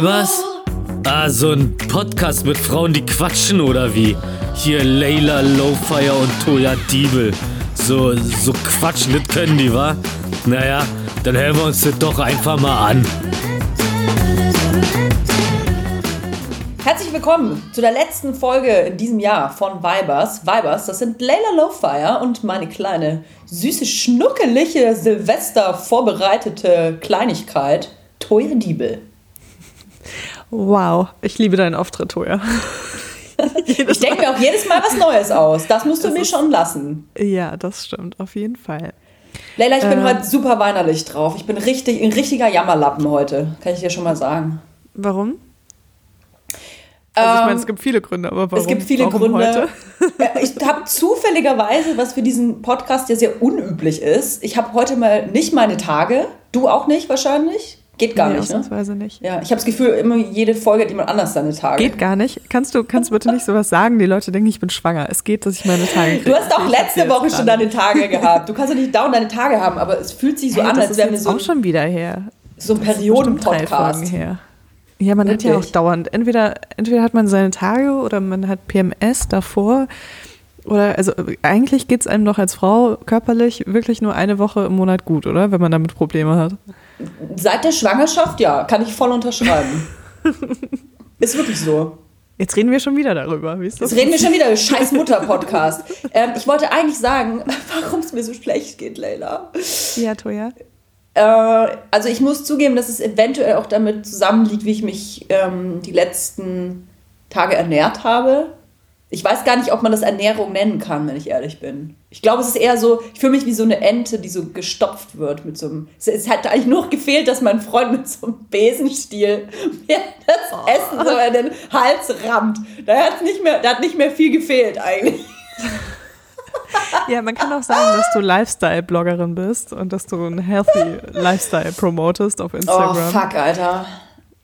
Weibers? Ah, so ein Podcast mit Frauen, die quatschen oder wie? Hier Layla Lowfire und Toya Diebel. So, so quatschen, das können die, wa? Naja, dann hören wir uns das doch einfach mal an. Herzlich willkommen zu der letzten Folge in diesem Jahr von Vibers. Vibers, das sind Layla Lowfire und meine kleine, süße, schnuckelige, Silvester vorbereitete Kleinigkeit, Toya Diebel. Wow, ich liebe deinen Auftritt, Toja. ich denke mir auch jedes Mal was Neues aus. Das musst du das mir schon lassen. Ja, das stimmt, auf jeden Fall. Leila, ich bin äh, heute super weinerlich drauf. Ich bin richtig, ein richtiger Jammerlappen heute, kann ich dir schon mal sagen. Warum? Also ich meine, es ähm, gibt viele Gründe, aber warum? Es gibt viele warum Gründe. Heute? ich habe zufälligerweise, was für diesen Podcast ja sehr unüblich ist, ich habe heute mal nicht meine Tage. Du auch nicht wahrscheinlich? Geht gar nee, nicht, ne? nicht. Ja, ich habe das Gefühl, immer jede Folge hat jemand anders seine Tage. Geht gar nicht. Kannst du, kannst du bitte nicht sowas sagen? Die Leute denken, ich bin schwanger. Es geht, dass ich meine Tage kriege. Du hast auch letzte Woche schon deine Tage gehabt. Du kannst doch nicht dauernd deine Tage haben, aber es fühlt sich so hey, an, als wären wir so. auch schon wieder her. So ein Perioden-Podcast. Ja, man Wirklich? hat ja auch dauernd. Entweder, entweder hat man seine Tage oder man hat PMS davor. Oder also eigentlich geht es einem doch als Frau körperlich wirklich nur eine Woche im Monat gut, oder? Wenn man damit Probleme hat. Seit der Schwangerschaft, ja, kann ich voll unterschreiben. ist wirklich so. Jetzt reden wir schon wieder darüber. Wie ist das Jetzt reden wir schon wieder, scheiß Mutter-Podcast. ähm, ich wollte eigentlich sagen, warum es mir so schlecht geht, Leila. Ja, Toja. Äh, also ich muss zugeben, dass es eventuell auch damit zusammenliegt, wie ich mich ähm, die letzten Tage ernährt habe. Ich weiß gar nicht, ob man das Ernährung nennen kann, wenn ich ehrlich bin. Ich glaube, es ist eher so, ich fühle mich wie so eine Ente, die so gestopft wird mit so einem. Es hat eigentlich nur gefehlt, dass mein Freund mit so einem Besenstiel mir das oh. Essen so in den Hals rammt. Da hat nicht mehr, da hat nicht mehr viel gefehlt eigentlich. Ja, man kann auch sagen, dass du Lifestyle-Bloggerin bist und dass du einen healthy Lifestyle promotest auf Instagram. Oh, fuck, Alter.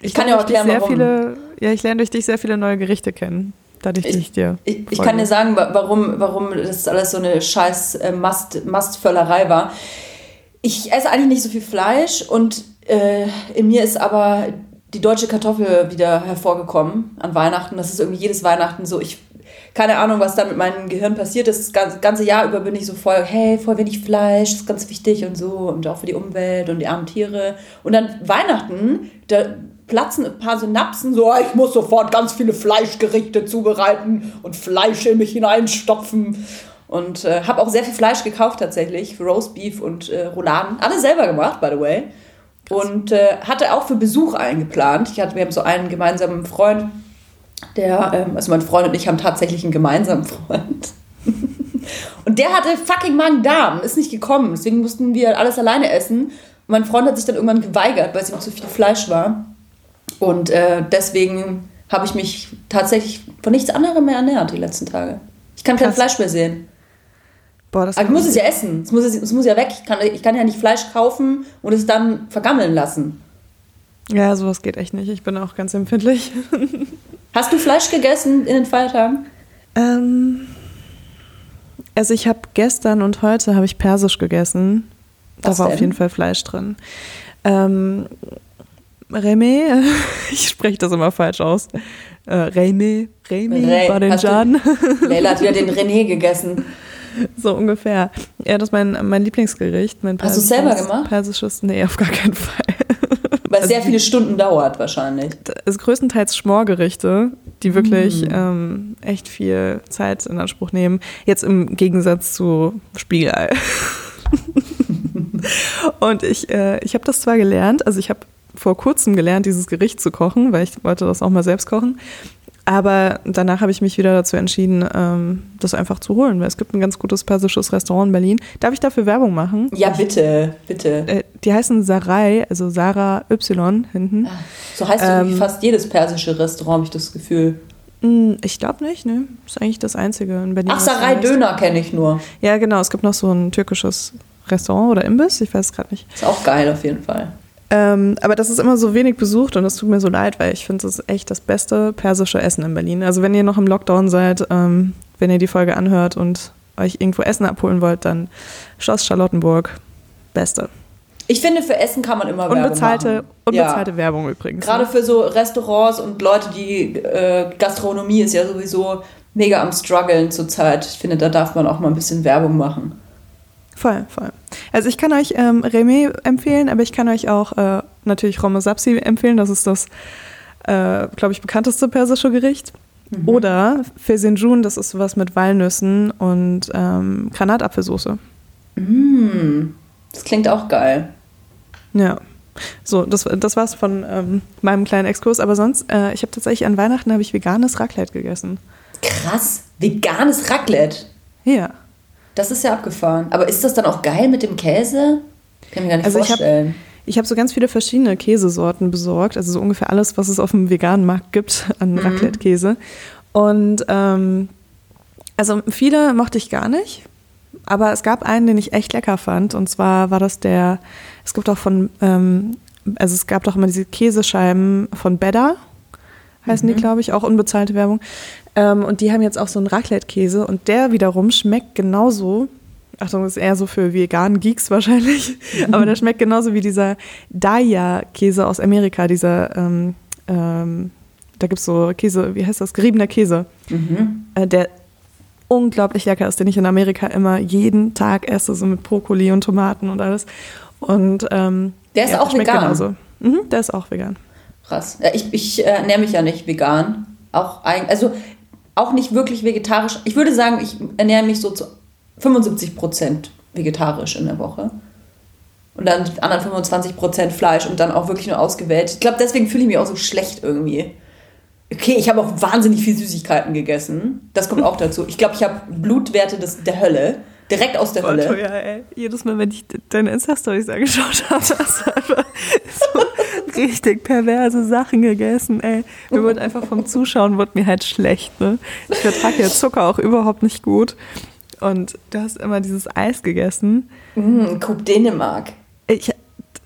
Ich, ich kann ja auch erklären, sehr warum. Viele, ja, ich lerne durch dich sehr viele neue Gerichte kennen dadurch, ich, ich dir. Ich, ich, kann dir sagen, warum, warum das alles so eine scheiß äh, Mast, Mastvöllerei war. Ich esse eigentlich nicht so viel Fleisch und äh, in mir ist aber die deutsche Kartoffel wieder hervorgekommen an Weihnachten. Das ist irgendwie jedes Weihnachten so. Ich keine Ahnung, was da mit meinem Gehirn passiert ist. Das ganze Jahr über bin ich so voll, hey, voll wenig Fleisch, das ist ganz wichtig und so und auch für die Umwelt und die armen Tiere. Und dann Weihnachten, da platzen ein paar Synapsen, so, ich muss sofort ganz viele Fleischgerichte zubereiten und Fleisch in mich hineinstopfen. Und äh, habe auch sehr viel Fleisch gekauft tatsächlich, Roastbeef und äh, Rouladen. Alle selber gemacht, by the way. Und äh, hatte auch für Besuch eingeplant. Ich hatte, wir haben so einen gemeinsamen Freund, der, ähm, also mein Freund und ich haben tatsächlich einen gemeinsamen Freund. und der hatte fucking Magen-Darm, ist nicht gekommen. Deswegen mussten wir alles alleine essen. Und mein Freund hat sich dann irgendwann geweigert, weil es ihm zu viel Fleisch war. Und äh, deswegen habe ich mich tatsächlich von nichts anderem mehr ernährt die letzten Tage. Ich kann kein Fleisch mehr sehen. Boah, das Aber ich muss es ja essen. Es muss, es muss ja weg. Ich kann, ich kann ja nicht Fleisch kaufen und es dann vergammeln lassen. Ja, sowas geht echt nicht. Ich bin auch ganz empfindlich. Hast du Fleisch gegessen in den Feiertagen? Ähm, also ich habe gestern und heute habe ich Persisch gegessen. Was da war denn? auf jeden Fall Fleisch drin. Ähm, Reme, ich spreche das immer falsch aus. Äh, Reme, Reme, Re Badenjan. Leila hat wieder den René gegessen. So ungefähr. Ja, das ist mein, mein Lieblingsgericht. Mein Hast du selber gemacht? Persisches, nee, auf gar keinen Fall. Es sehr viele Stunden dauert wahrscheinlich. Es ist größtenteils Schmorgerichte, die wirklich mm. ähm, echt viel Zeit in Anspruch nehmen. Jetzt im Gegensatz zu Spiegelei. Und ich, äh, ich habe das zwar gelernt, also ich habe vor kurzem gelernt, dieses Gericht zu kochen, weil ich wollte das auch mal selbst kochen. Aber danach habe ich mich wieder dazu entschieden, ähm, das einfach zu holen, weil es gibt ein ganz gutes persisches Restaurant in Berlin. Darf ich dafür Werbung machen? Ja, bitte, bitte. Äh, die heißen Sarai, also Sarah Y hinten. Ach, so heißt ähm, fast jedes persische Restaurant, habe ich das Gefühl. Hm, ich glaube nicht, ne? Ist eigentlich das einzige in Berlin. Ach, Sarai Döner kenne ich nur. Ja, genau. Es gibt noch so ein türkisches Restaurant oder Imbiss, ich weiß es gerade nicht. Ist auch geil auf jeden Fall. Ähm, aber das ist immer so wenig besucht und das tut mir so leid, weil ich finde, es ist echt das beste persische Essen in Berlin. Also wenn ihr noch im Lockdown seid, ähm, wenn ihr die Folge anhört und euch irgendwo Essen abholen wollt, dann Schloss Charlottenburg, beste. Ich finde, für Essen kann man immer unbezahlte, Werbung machen. Unbezahlte ja. Werbung übrigens. Gerade ne? für so Restaurants und Leute, die äh, Gastronomie ist ja sowieso mega am struggeln zurzeit. Ich finde, da darf man auch mal ein bisschen Werbung machen. Voll, voll. Also ich kann euch ähm, Remé empfehlen, aber ich kann euch auch äh, natürlich Rome Sapsi empfehlen. Das ist das, äh, glaube ich, bekannteste persische Gericht. Mhm. Oder Fesenjun, das ist sowas mit Walnüssen und ähm, Granatapfelsoße. Mm, das klingt auch geil. Ja. So, das, das war's von ähm, meinem kleinen Exkurs. Aber sonst, äh, ich habe tatsächlich an Weihnachten habe ich veganes Raclette gegessen. Krass, veganes Raclette. Ja. Das ist ja abgefahren. Aber ist das dann auch geil mit dem Käse? Kann ich mir gar nicht also vorstellen. Ich habe hab so ganz viele verschiedene Käsesorten besorgt, also so ungefähr alles, was es auf dem veganen Markt gibt an mhm. Raclette-Käse. Und ähm, also viele mochte ich gar nicht, aber es gab einen, den ich echt lecker fand. Und zwar war das der, es gibt auch von, ähm, also es gab doch immer diese Käsescheiben von Bedda, heißen mhm. die, glaube ich, auch unbezahlte Werbung. Ähm, und die haben jetzt auch so einen Raclette-Käse und der wiederum schmeckt genauso. Achtung, das ist eher so für veganen Geeks wahrscheinlich, aber der schmeckt genauso wie dieser Daya-Käse aus Amerika, dieser, ähm, ähm, da gibt es so Käse, wie heißt das, geriebener Käse, mhm. äh, der unglaublich lecker ist, den ich in Amerika immer jeden Tag esse, so mit Brokkoli und Tomaten und alles. Und ähm, der ist ja, auch vegan. Genauso. Mhm, der ist auch vegan. Krass. Ja, ich ich äh, ernähre mich ja nicht vegan. Auch ein, also auch nicht wirklich vegetarisch. Ich würde sagen, ich ernähre mich so zu 75 Prozent vegetarisch in der Woche. Und dann die anderen 25 Prozent Fleisch und dann auch wirklich nur ausgewählt. Ich glaube, deswegen fühle ich mich auch so schlecht irgendwie. Okay, ich habe auch wahnsinnig viel Süßigkeiten gegessen. Das kommt auch dazu. Ich glaube, ich habe Blutwerte des, der Hölle. Direkt aus der Voll Hölle. Ja, ey. Jedes Mal, wenn ich deine Insta-Stories angeschaut habe, hast du einfach so richtig perverse Sachen gegessen, ey. Mir wurde einfach vom Zuschauen wurde mir halt schlecht, ne? Ich vertrage ja Zucker auch überhaupt nicht gut. Und du hast immer dieses Eis gegessen. Mm, Coupe Dänemark. Ich,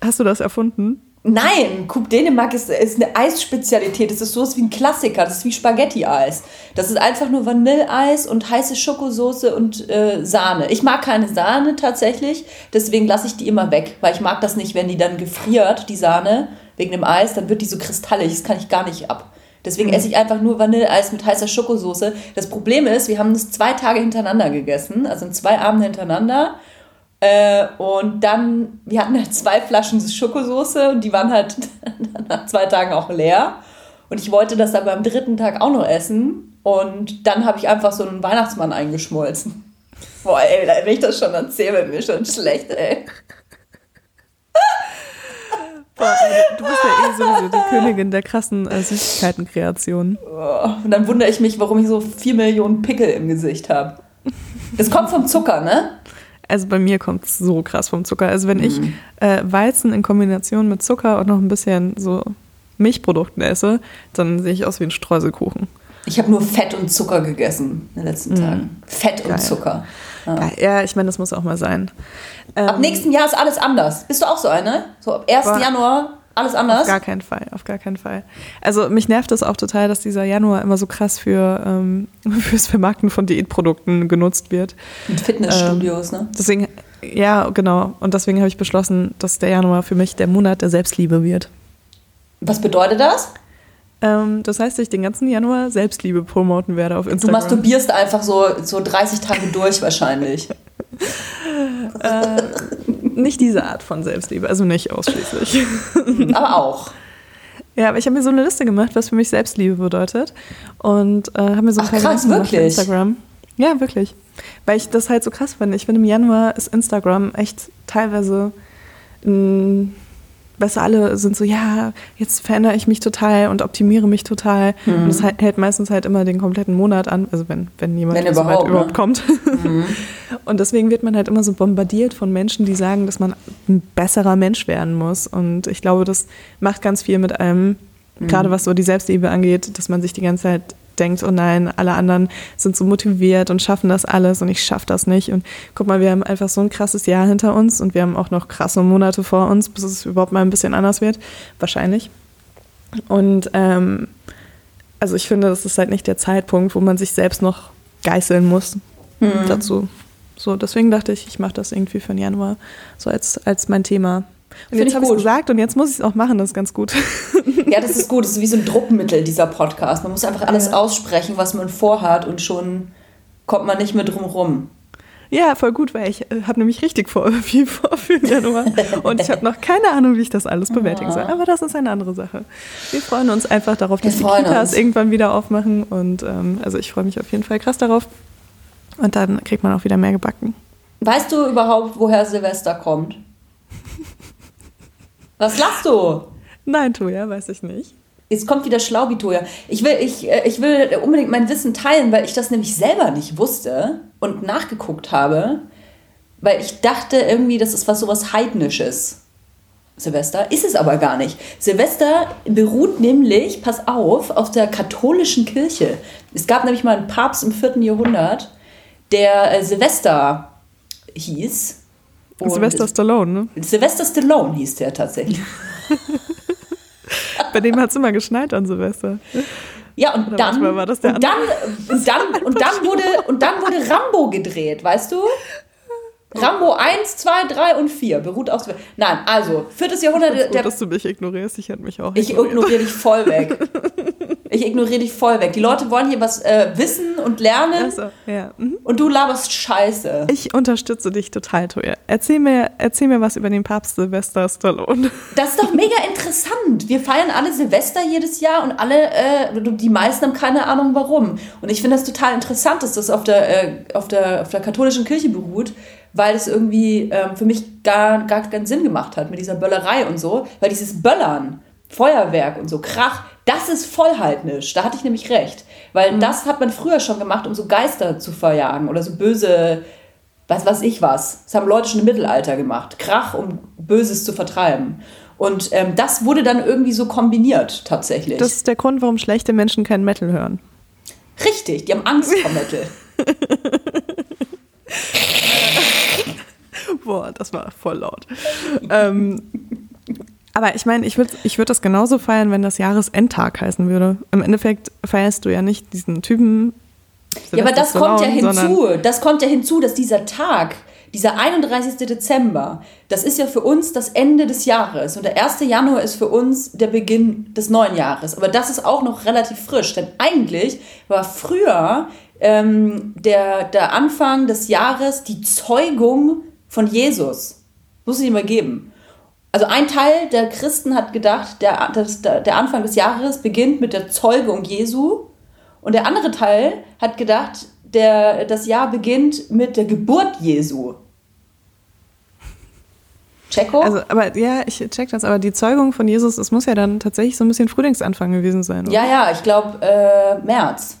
hast du das erfunden? Nein, Coupe Dänemark ist, ist eine Eisspezialität. Das ist sowas wie ein Klassiker. Das ist wie Spaghetti-Eis. Das ist einfach nur Vanilleeis und heiße Schokosoße und äh, Sahne. Ich mag keine Sahne tatsächlich, deswegen lasse ich die immer weg, weil ich mag das nicht, wenn die dann gefriert, die Sahne, wegen dem Eis, dann wird die so kristallig. Das kann ich gar nicht ab. Deswegen mhm. esse ich einfach nur Vanilleeis mit heißer Schokosoße. Das Problem ist, wir haben das zwei Tage hintereinander gegessen, also in zwei Abende hintereinander. Äh, und dann, wir hatten halt zwei Flaschen Schokosoße und die waren halt nach zwei Tagen auch leer. Und ich wollte das aber am dritten Tag auch noch essen. Und dann habe ich einfach so einen Weihnachtsmann eingeschmolzen. Boah, ey, wenn ich das schon erzähle, wird mir schon schlecht, ey. Boah, du bist ja eh sowieso die Königin der krassen äh, Süßigkeitenkreation. Und dann wundere ich mich, warum ich so vier Millionen Pickel im Gesicht habe. Das kommt vom Zucker, ne? Also bei mir kommt es so krass vom Zucker. Also wenn mhm. ich äh, Weizen in Kombination mit Zucker und noch ein bisschen so Milchprodukten esse, dann sehe ich aus wie ein Streuselkuchen. Ich habe nur Fett und Zucker gegessen in den letzten mhm. Tagen. Fett Geil. und Zucker. Ja, ja ich meine, das muss auch mal sein. Ab ähm, nächsten Jahr ist alles anders. Bist du auch so eine? So ab 1. Januar alles anders? Auf gar keinen Fall, auf gar keinen Fall. Also mich nervt es auch total, dass dieser Januar immer so krass für ähm, fürs Vermarkten von Diätprodukten genutzt wird. Mit Fitnessstudios, ähm, ne? Deswegen, ja, genau. Und deswegen habe ich beschlossen, dass der Januar für mich der Monat der Selbstliebe wird. Was bedeutet das? Ähm, das heißt, dass ich den ganzen Januar Selbstliebe promoten werde auf Instagram. Du masturbierst einfach so, so 30 Tage durch wahrscheinlich. äh, nicht diese Art von Selbstliebe, also nicht ausschließlich. aber auch. Ja, aber ich habe mir so eine Liste gemacht, was für mich Selbstliebe bedeutet. Und äh, habe mir so ein Ach, krass, wirklich? Instagram. Ja, wirklich. Weil ich das halt so krass finde. Ich finde, im Januar ist Instagram echt teilweise ein weißt du, alle sind so, ja, jetzt verändere ich mich total und optimiere mich total. Mhm. Und das hält meistens halt immer den kompletten Monat an, also wenn, wenn jemand wenn so überhaupt, überhaupt ne? kommt. Mhm. Und deswegen wird man halt immer so bombardiert von Menschen, die sagen, dass man ein besserer Mensch werden muss. Und ich glaube, das macht ganz viel mit einem, mhm. gerade was so die Selbstliebe angeht, dass man sich die ganze Zeit denkt, oh nein, alle anderen sind so motiviert und schaffen das alles und ich schaffe das nicht. Und guck mal, wir haben einfach so ein krasses Jahr hinter uns und wir haben auch noch krasse Monate vor uns, bis es überhaupt mal ein bisschen anders wird. Wahrscheinlich. Und ähm, also ich finde, das ist halt nicht der Zeitpunkt, wo man sich selbst noch geißeln muss mhm. dazu. So, deswegen dachte ich, ich mache das irgendwie für den Januar so als, als mein Thema. Und jetzt habe ich es gesagt und jetzt muss ich es auch machen, das ist ganz gut. Ja, das ist gut. Das ist wie so ein Druckmittel, dieser Podcast. Man muss einfach alles ja. aussprechen, was man vorhat und schon kommt man nicht mehr drum rum. Ja, voll gut, weil ich äh, habe nämlich richtig vor, viel vor für den Januar und ich habe noch keine Ahnung, wie ich das alles bewältigen soll. Aber das ist eine andere Sache. Wir freuen uns einfach darauf, dass die Kitas uns. irgendwann wieder aufmachen und ähm, also ich freue mich auf jeden Fall krass darauf und dann kriegt man auch wieder mehr gebacken. Weißt du überhaupt, woher Silvester kommt? Was lachst du? Nein, Toja, weiß ich nicht. Jetzt kommt wieder Schlaubitoja. Ich will, ich, äh, ich will unbedingt mein Wissen teilen, weil ich das nämlich selber nicht wusste und nachgeguckt habe, weil ich dachte irgendwie, das ist was sowas Heidnisches. Silvester ist es aber gar nicht. Silvester beruht nämlich, pass auf, auf der katholischen Kirche. Es gab nämlich mal einen Papst im 4. Jahrhundert, der äh, Silvester hieß. Silvester Stallone, ne? Silvester Stallone hieß der tatsächlich. Bei dem hat es immer geschneit an Silvester. Ja, und dann, und, dann, und, dann, und, dann wurde, und dann wurde Rambo gedreht, weißt du? Rambo 1, 2, 3 und 4 beruht auf. Nein, also, viertes Jahrhundert. Ich gut, der, dass du mich ignorierst, ich hätte mich auch. Ich ignoriere dich voll weg. Ich ignoriere dich voll weg. Die Leute wollen hier was äh, wissen und lernen. So, ja. mhm. Und du laberst Scheiße. Ich unterstütze dich total, Toja. Erzähl mir, erzähl mir was über den Papst Silvester Stallone. Das ist doch mega interessant. Wir feiern alle Silvester jedes Jahr und alle, äh, die meisten haben keine Ahnung warum. Und ich finde das total interessant, dass das auf der, äh, auf der, auf der katholischen Kirche beruht weil es irgendwie ähm, für mich gar, gar keinen Sinn gemacht hat mit dieser Böllerei und so, weil dieses Böllern, Feuerwerk und so, Krach, das ist voll heidnisch. Da hatte ich nämlich recht. Weil mhm. das hat man früher schon gemacht, um so Geister zu verjagen oder so böse, was weiß ich was. Das haben Leute schon im Mittelalter gemacht. Krach, um Böses zu vertreiben. Und ähm, das wurde dann irgendwie so kombiniert, tatsächlich. Das ist der Grund, warum schlechte Menschen kein Metal hören. Richtig, die haben Angst vor Metal. Boah, das war voll laut. ähm, aber ich meine, ich würde ich würd das genauso feiern, wenn das Jahresendtag heißen würde. Im Endeffekt feierst du ja nicht diesen Typen. Ja, aber das kommt ja hinzu. Das kommt ja hinzu, dass dieser Tag, dieser 31. Dezember, das ist ja für uns das Ende des Jahres. Und der 1. Januar ist für uns der Beginn des neuen Jahres. Aber das ist auch noch relativ frisch. Denn eigentlich war früher ähm, der, der Anfang des Jahres die Zeugung von Jesus. Muss ich mal geben. Also ein Teil der Christen hat gedacht, der, das, der Anfang des Jahres beginnt mit der Zeugung Jesu. Und der andere Teil hat gedacht, der, das Jahr beginnt mit der Geburt Jesu. Checko? Also, aber ja, ich check das, aber die Zeugung von Jesus, es muss ja dann tatsächlich so ein bisschen Frühlingsanfang gewesen sein. Oder? Ja, ja, ich glaube äh, März.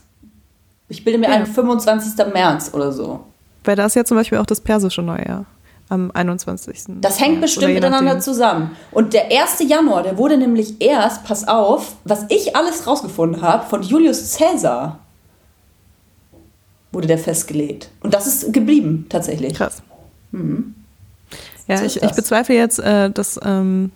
Ich bilde mir ja. ein 25. März oder so. Weil da ist ja zum Beispiel auch das persische Neujahr am 21. Das hängt bestimmt miteinander zusammen. Und der 1. Januar, der wurde nämlich erst, pass auf, was ich alles rausgefunden habe, von Julius Caesar wurde der festgelegt. Und das ist geblieben, tatsächlich. Krass. Mhm. Ja, so ich, ich, bezweifle jetzt, äh, dass, ähm,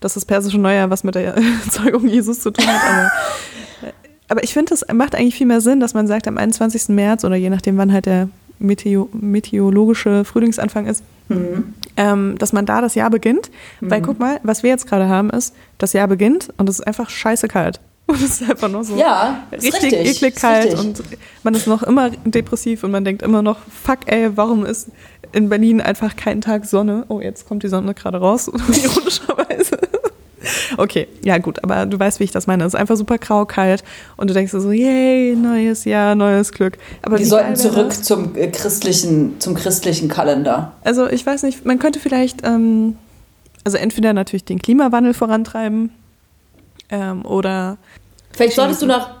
dass das persische Neujahr was mit der Zeugung Jesus zu tun hat, aber, aber ich finde, es macht eigentlich viel mehr Sinn, dass man sagt, am 21. März oder je nachdem, wann halt der Meteo meteorologische Frühlingsanfang ist, mhm. ähm, dass man da das Jahr beginnt. Mhm. Weil guck mal, was wir jetzt gerade haben, ist, das Jahr beginnt und es ist einfach scheiße kalt. Und es ist einfach noch so ja, richtig, richtig, eklig kalt und man ist noch immer depressiv und man denkt immer noch, fuck ey, warum ist in Berlin einfach kein Tag Sonne? Oh, jetzt kommt die Sonne gerade raus, ironischerweise. Okay, ja gut, aber du weißt, wie ich das meine. Es ist einfach super grau, kalt und du denkst so, yay, neues Jahr, neues Glück. Aber wir sollten zurück zum äh, christlichen, zum christlichen Kalender. Also ich weiß nicht, man könnte vielleicht, ähm, also entweder natürlich den Klimawandel vorantreiben ähm, oder Vielleicht solltest du nach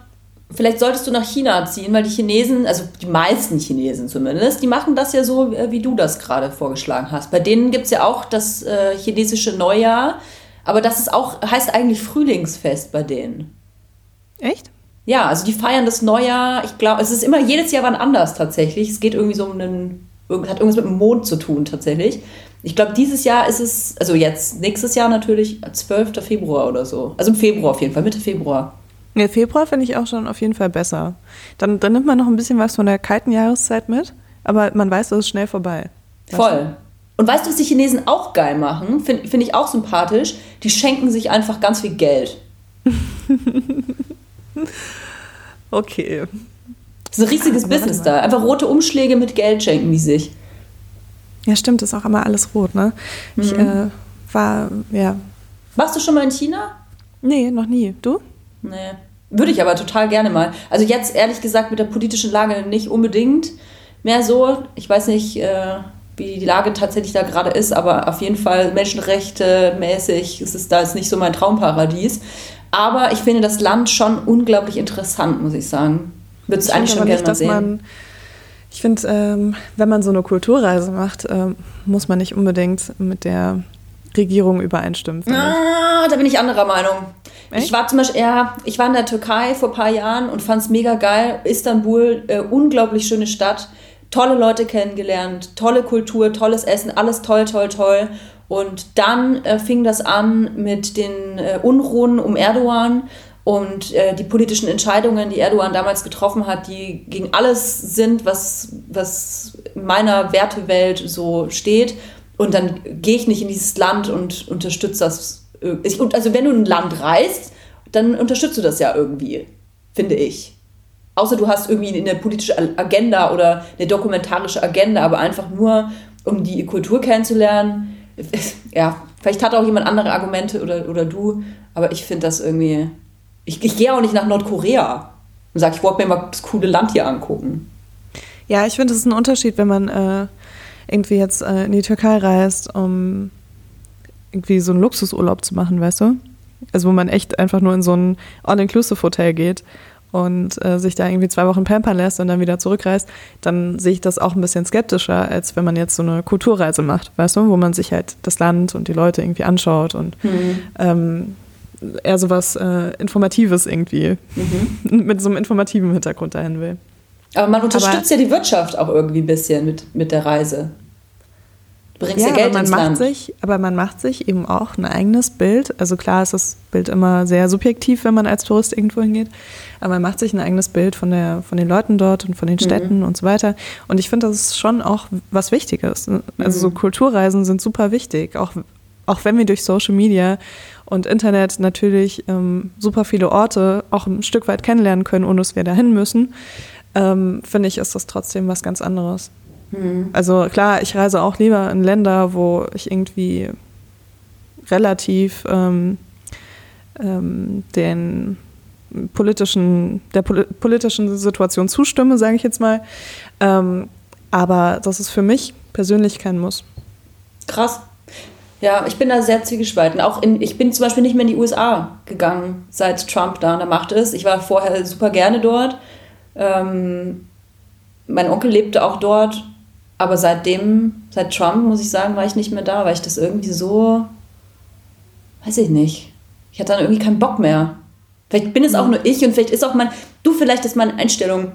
Vielleicht solltest du nach China ziehen, weil die Chinesen, also die meisten Chinesen zumindest, die machen das ja so, äh, wie du das gerade vorgeschlagen hast. Bei denen gibt es ja auch das äh, chinesische Neujahr. Aber das ist auch, heißt eigentlich Frühlingsfest bei denen. Echt? Ja, also die feiern das Neujahr. Ich glaube, es ist immer jedes Jahr wann anders tatsächlich. Es geht irgendwie so um einen, hat irgendwas mit dem Mond zu tun tatsächlich. Ich glaube, dieses Jahr ist es, also jetzt, nächstes Jahr natürlich 12. Februar oder so. Also im Februar auf jeden Fall, Mitte Februar. Ja, Februar finde ich auch schon auf jeden Fall besser. Dann, dann nimmt man noch ein bisschen was von der kalten Jahreszeit mit, aber man weiß, es ist schnell vorbei. Voll. Und weißt du, was die Chinesen auch geil machen? Finde find ich auch sympathisch. Die schenken sich einfach ganz viel Geld. okay. Das ist ein riesiges Aber Business da. Einfach rote Umschläge mit Geld schenken die sich. Ja, stimmt, ist auch immer alles rot, ne? Mhm. Ich äh, war, ja. Warst du schon mal in China? Nee, noch nie. Du? Nee. Würde ich aber total gerne mal. Also jetzt ehrlich gesagt mit der politischen Lage nicht unbedingt mehr so. Ich weiß nicht, äh, wie die Lage tatsächlich da gerade ist, aber auf jeden Fall Menschenrechte mäßig ist es da jetzt nicht so mein Traumparadies. Aber ich finde das Land schon unglaublich interessant, muss ich sagen. Würde es eigentlich schon gerne mal sehen. Ich finde, ähm, wenn man so eine Kulturreise macht, ähm, muss man nicht unbedingt mit der Regierung übereinstimmen. Ah, da bin ich anderer Meinung. Echt? Ich war zum Beispiel, ja, ich war in der Türkei vor ein paar Jahren und fand es mega geil. Istanbul, äh, unglaublich schöne Stadt, tolle Leute kennengelernt, tolle Kultur, tolles Essen, alles toll, toll, toll. Und dann äh, fing das an mit den äh, Unruhen um Erdogan und äh, die politischen Entscheidungen, die Erdogan damals getroffen hat, die gegen alles sind, was, was in meiner Wertewelt so steht. Und dann gehe ich nicht in dieses Land und unterstütze das. Ich, also wenn du ein Land reist, dann unterstützt du das ja irgendwie, finde ich. Außer du hast irgendwie eine politische Agenda oder eine dokumentarische Agenda, aber einfach nur, um die Kultur kennenzulernen. Ja, vielleicht hat auch jemand andere Argumente oder, oder du, aber ich finde das irgendwie. Ich, ich gehe auch nicht nach Nordkorea und sage, ich wollte mir mal das coole Land hier angucken. Ja, ich finde, es ist ein Unterschied, wenn man äh, irgendwie jetzt äh, in die Türkei reist, um irgendwie so einen Luxusurlaub zu machen, weißt du? Also wo man echt einfach nur in so ein All-Inclusive-Hotel geht und äh, sich da irgendwie zwei Wochen pampern lässt und dann wieder zurückreist, dann sehe ich das auch ein bisschen skeptischer, als wenn man jetzt so eine Kulturreise macht, weißt du, wo man sich halt das Land und die Leute irgendwie anschaut und mhm. ähm, eher so was äh, Informatives irgendwie mhm. mit so einem informativen Hintergrund dahin will. Aber man unterstützt aber, ja die Wirtschaft auch irgendwie ein bisschen mit, mit der Reise. Bringst ja, ja Geld man ins macht Land. Sich, aber man macht sich eben auch ein eigenes Bild. Also klar ist das Bild immer sehr subjektiv, wenn man als Tourist irgendwo hingeht. Aber man macht sich ein eigenes Bild von, der, von den Leuten dort und von den mhm. Städten mhm. und so weiter. Und ich finde, das ist schon auch was Wichtiges. Also mhm. so Kulturreisen sind super wichtig. Auch, auch wenn wir durch Social Media und Internet natürlich ähm, super viele Orte auch ein Stück weit kennenlernen können, ohne dass wir dahin müssen ähm, finde ich, ist das trotzdem was ganz anderes. Mhm. Also klar, ich reise auch lieber in Länder, wo ich irgendwie relativ ähm, ähm, den politischen, der pol politischen Situation zustimme, sage ich jetzt mal. Ähm, aber das ist für mich persönlich kein Muss. Krass. Ja, ich bin da sehr zwiegespalten. Auch in, ich bin zum Beispiel nicht mehr in die USA gegangen, seit Trump da an der Macht ist. Ich war vorher super gerne dort. Ähm, mein Onkel lebte auch dort, aber seitdem, seit Trump, muss ich sagen, war ich nicht mehr da, weil ich das irgendwie so, weiß ich nicht. Ich hatte dann irgendwie keinen Bock mehr. Vielleicht bin es auch nur ich und vielleicht ist auch mein, du, vielleicht ist meine Einstellung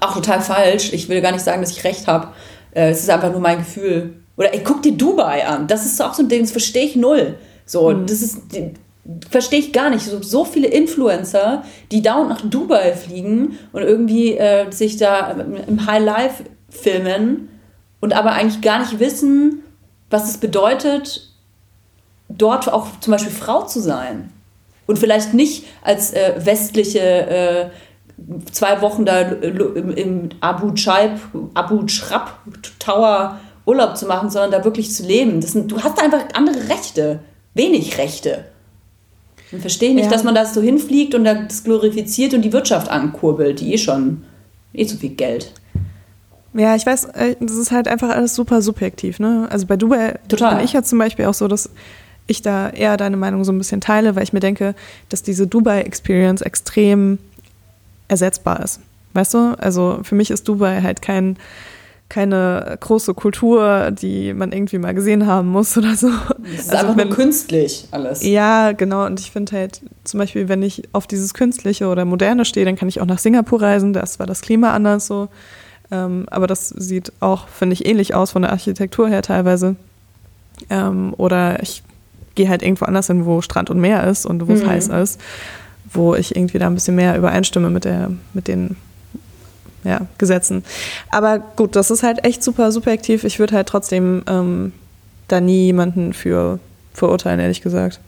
auch total falsch. Ich will gar nicht sagen, dass ich recht habe. Äh, es ist einfach nur mein Gefühl. Oder ey, guck dir Dubai an. Das ist auch so ein Ding, das verstehe ich null. So, mhm. das ist, verstehe ich gar nicht. So, so viele Influencer, die dauernd nach Dubai fliegen und irgendwie äh, sich da im High Life filmen und aber eigentlich gar nicht wissen, was es bedeutet, dort auch zum Beispiel Frau zu sein. Und vielleicht nicht als äh, westliche äh, zwei Wochen da im, im Abu Chaib, Abu Shrab Tower Urlaub zu machen, sondern da wirklich zu leben. Sind, du hast da einfach andere Rechte, wenig Rechte. Ich verstehe nicht, ja. dass man da so hinfliegt und das glorifiziert und die Wirtschaft ankurbelt, die eh schon eh zu viel Geld. Ja, ich weiß, äh, das ist halt einfach alles super subjektiv, ne? Also bei Dubai Total. bin ich ja zum Beispiel auch so, dass ich da eher deine Meinung so ein bisschen teile, weil ich mir denke, dass diese Dubai-Experience extrem ersetzbar ist. Weißt du? Also für mich ist Dubai halt kein keine große Kultur, die man irgendwie mal gesehen haben muss oder so. Es ist also einfach wenn, nur künstlich alles. Ja, genau. Und ich finde halt zum Beispiel, wenn ich auf dieses Künstliche oder Moderne stehe, dann kann ich auch nach Singapur reisen. Das war das Klima anders so. Ähm, aber das sieht auch, finde ich, ähnlich aus von der Architektur her teilweise. Ähm, oder ich gehe halt irgendwo anders hin, wo Strand und Meer ist und wo es mhm. heiß ist, wo ich irgendwie da ein bisschen mehr übereinstimme mit, der, mit den ja, Gesetzen. Aber gut, das ist halt echt super subjektiv. Ich würde halt trotzdem ähm, da nie jemanden für verurteilen, ehrlich gesagt.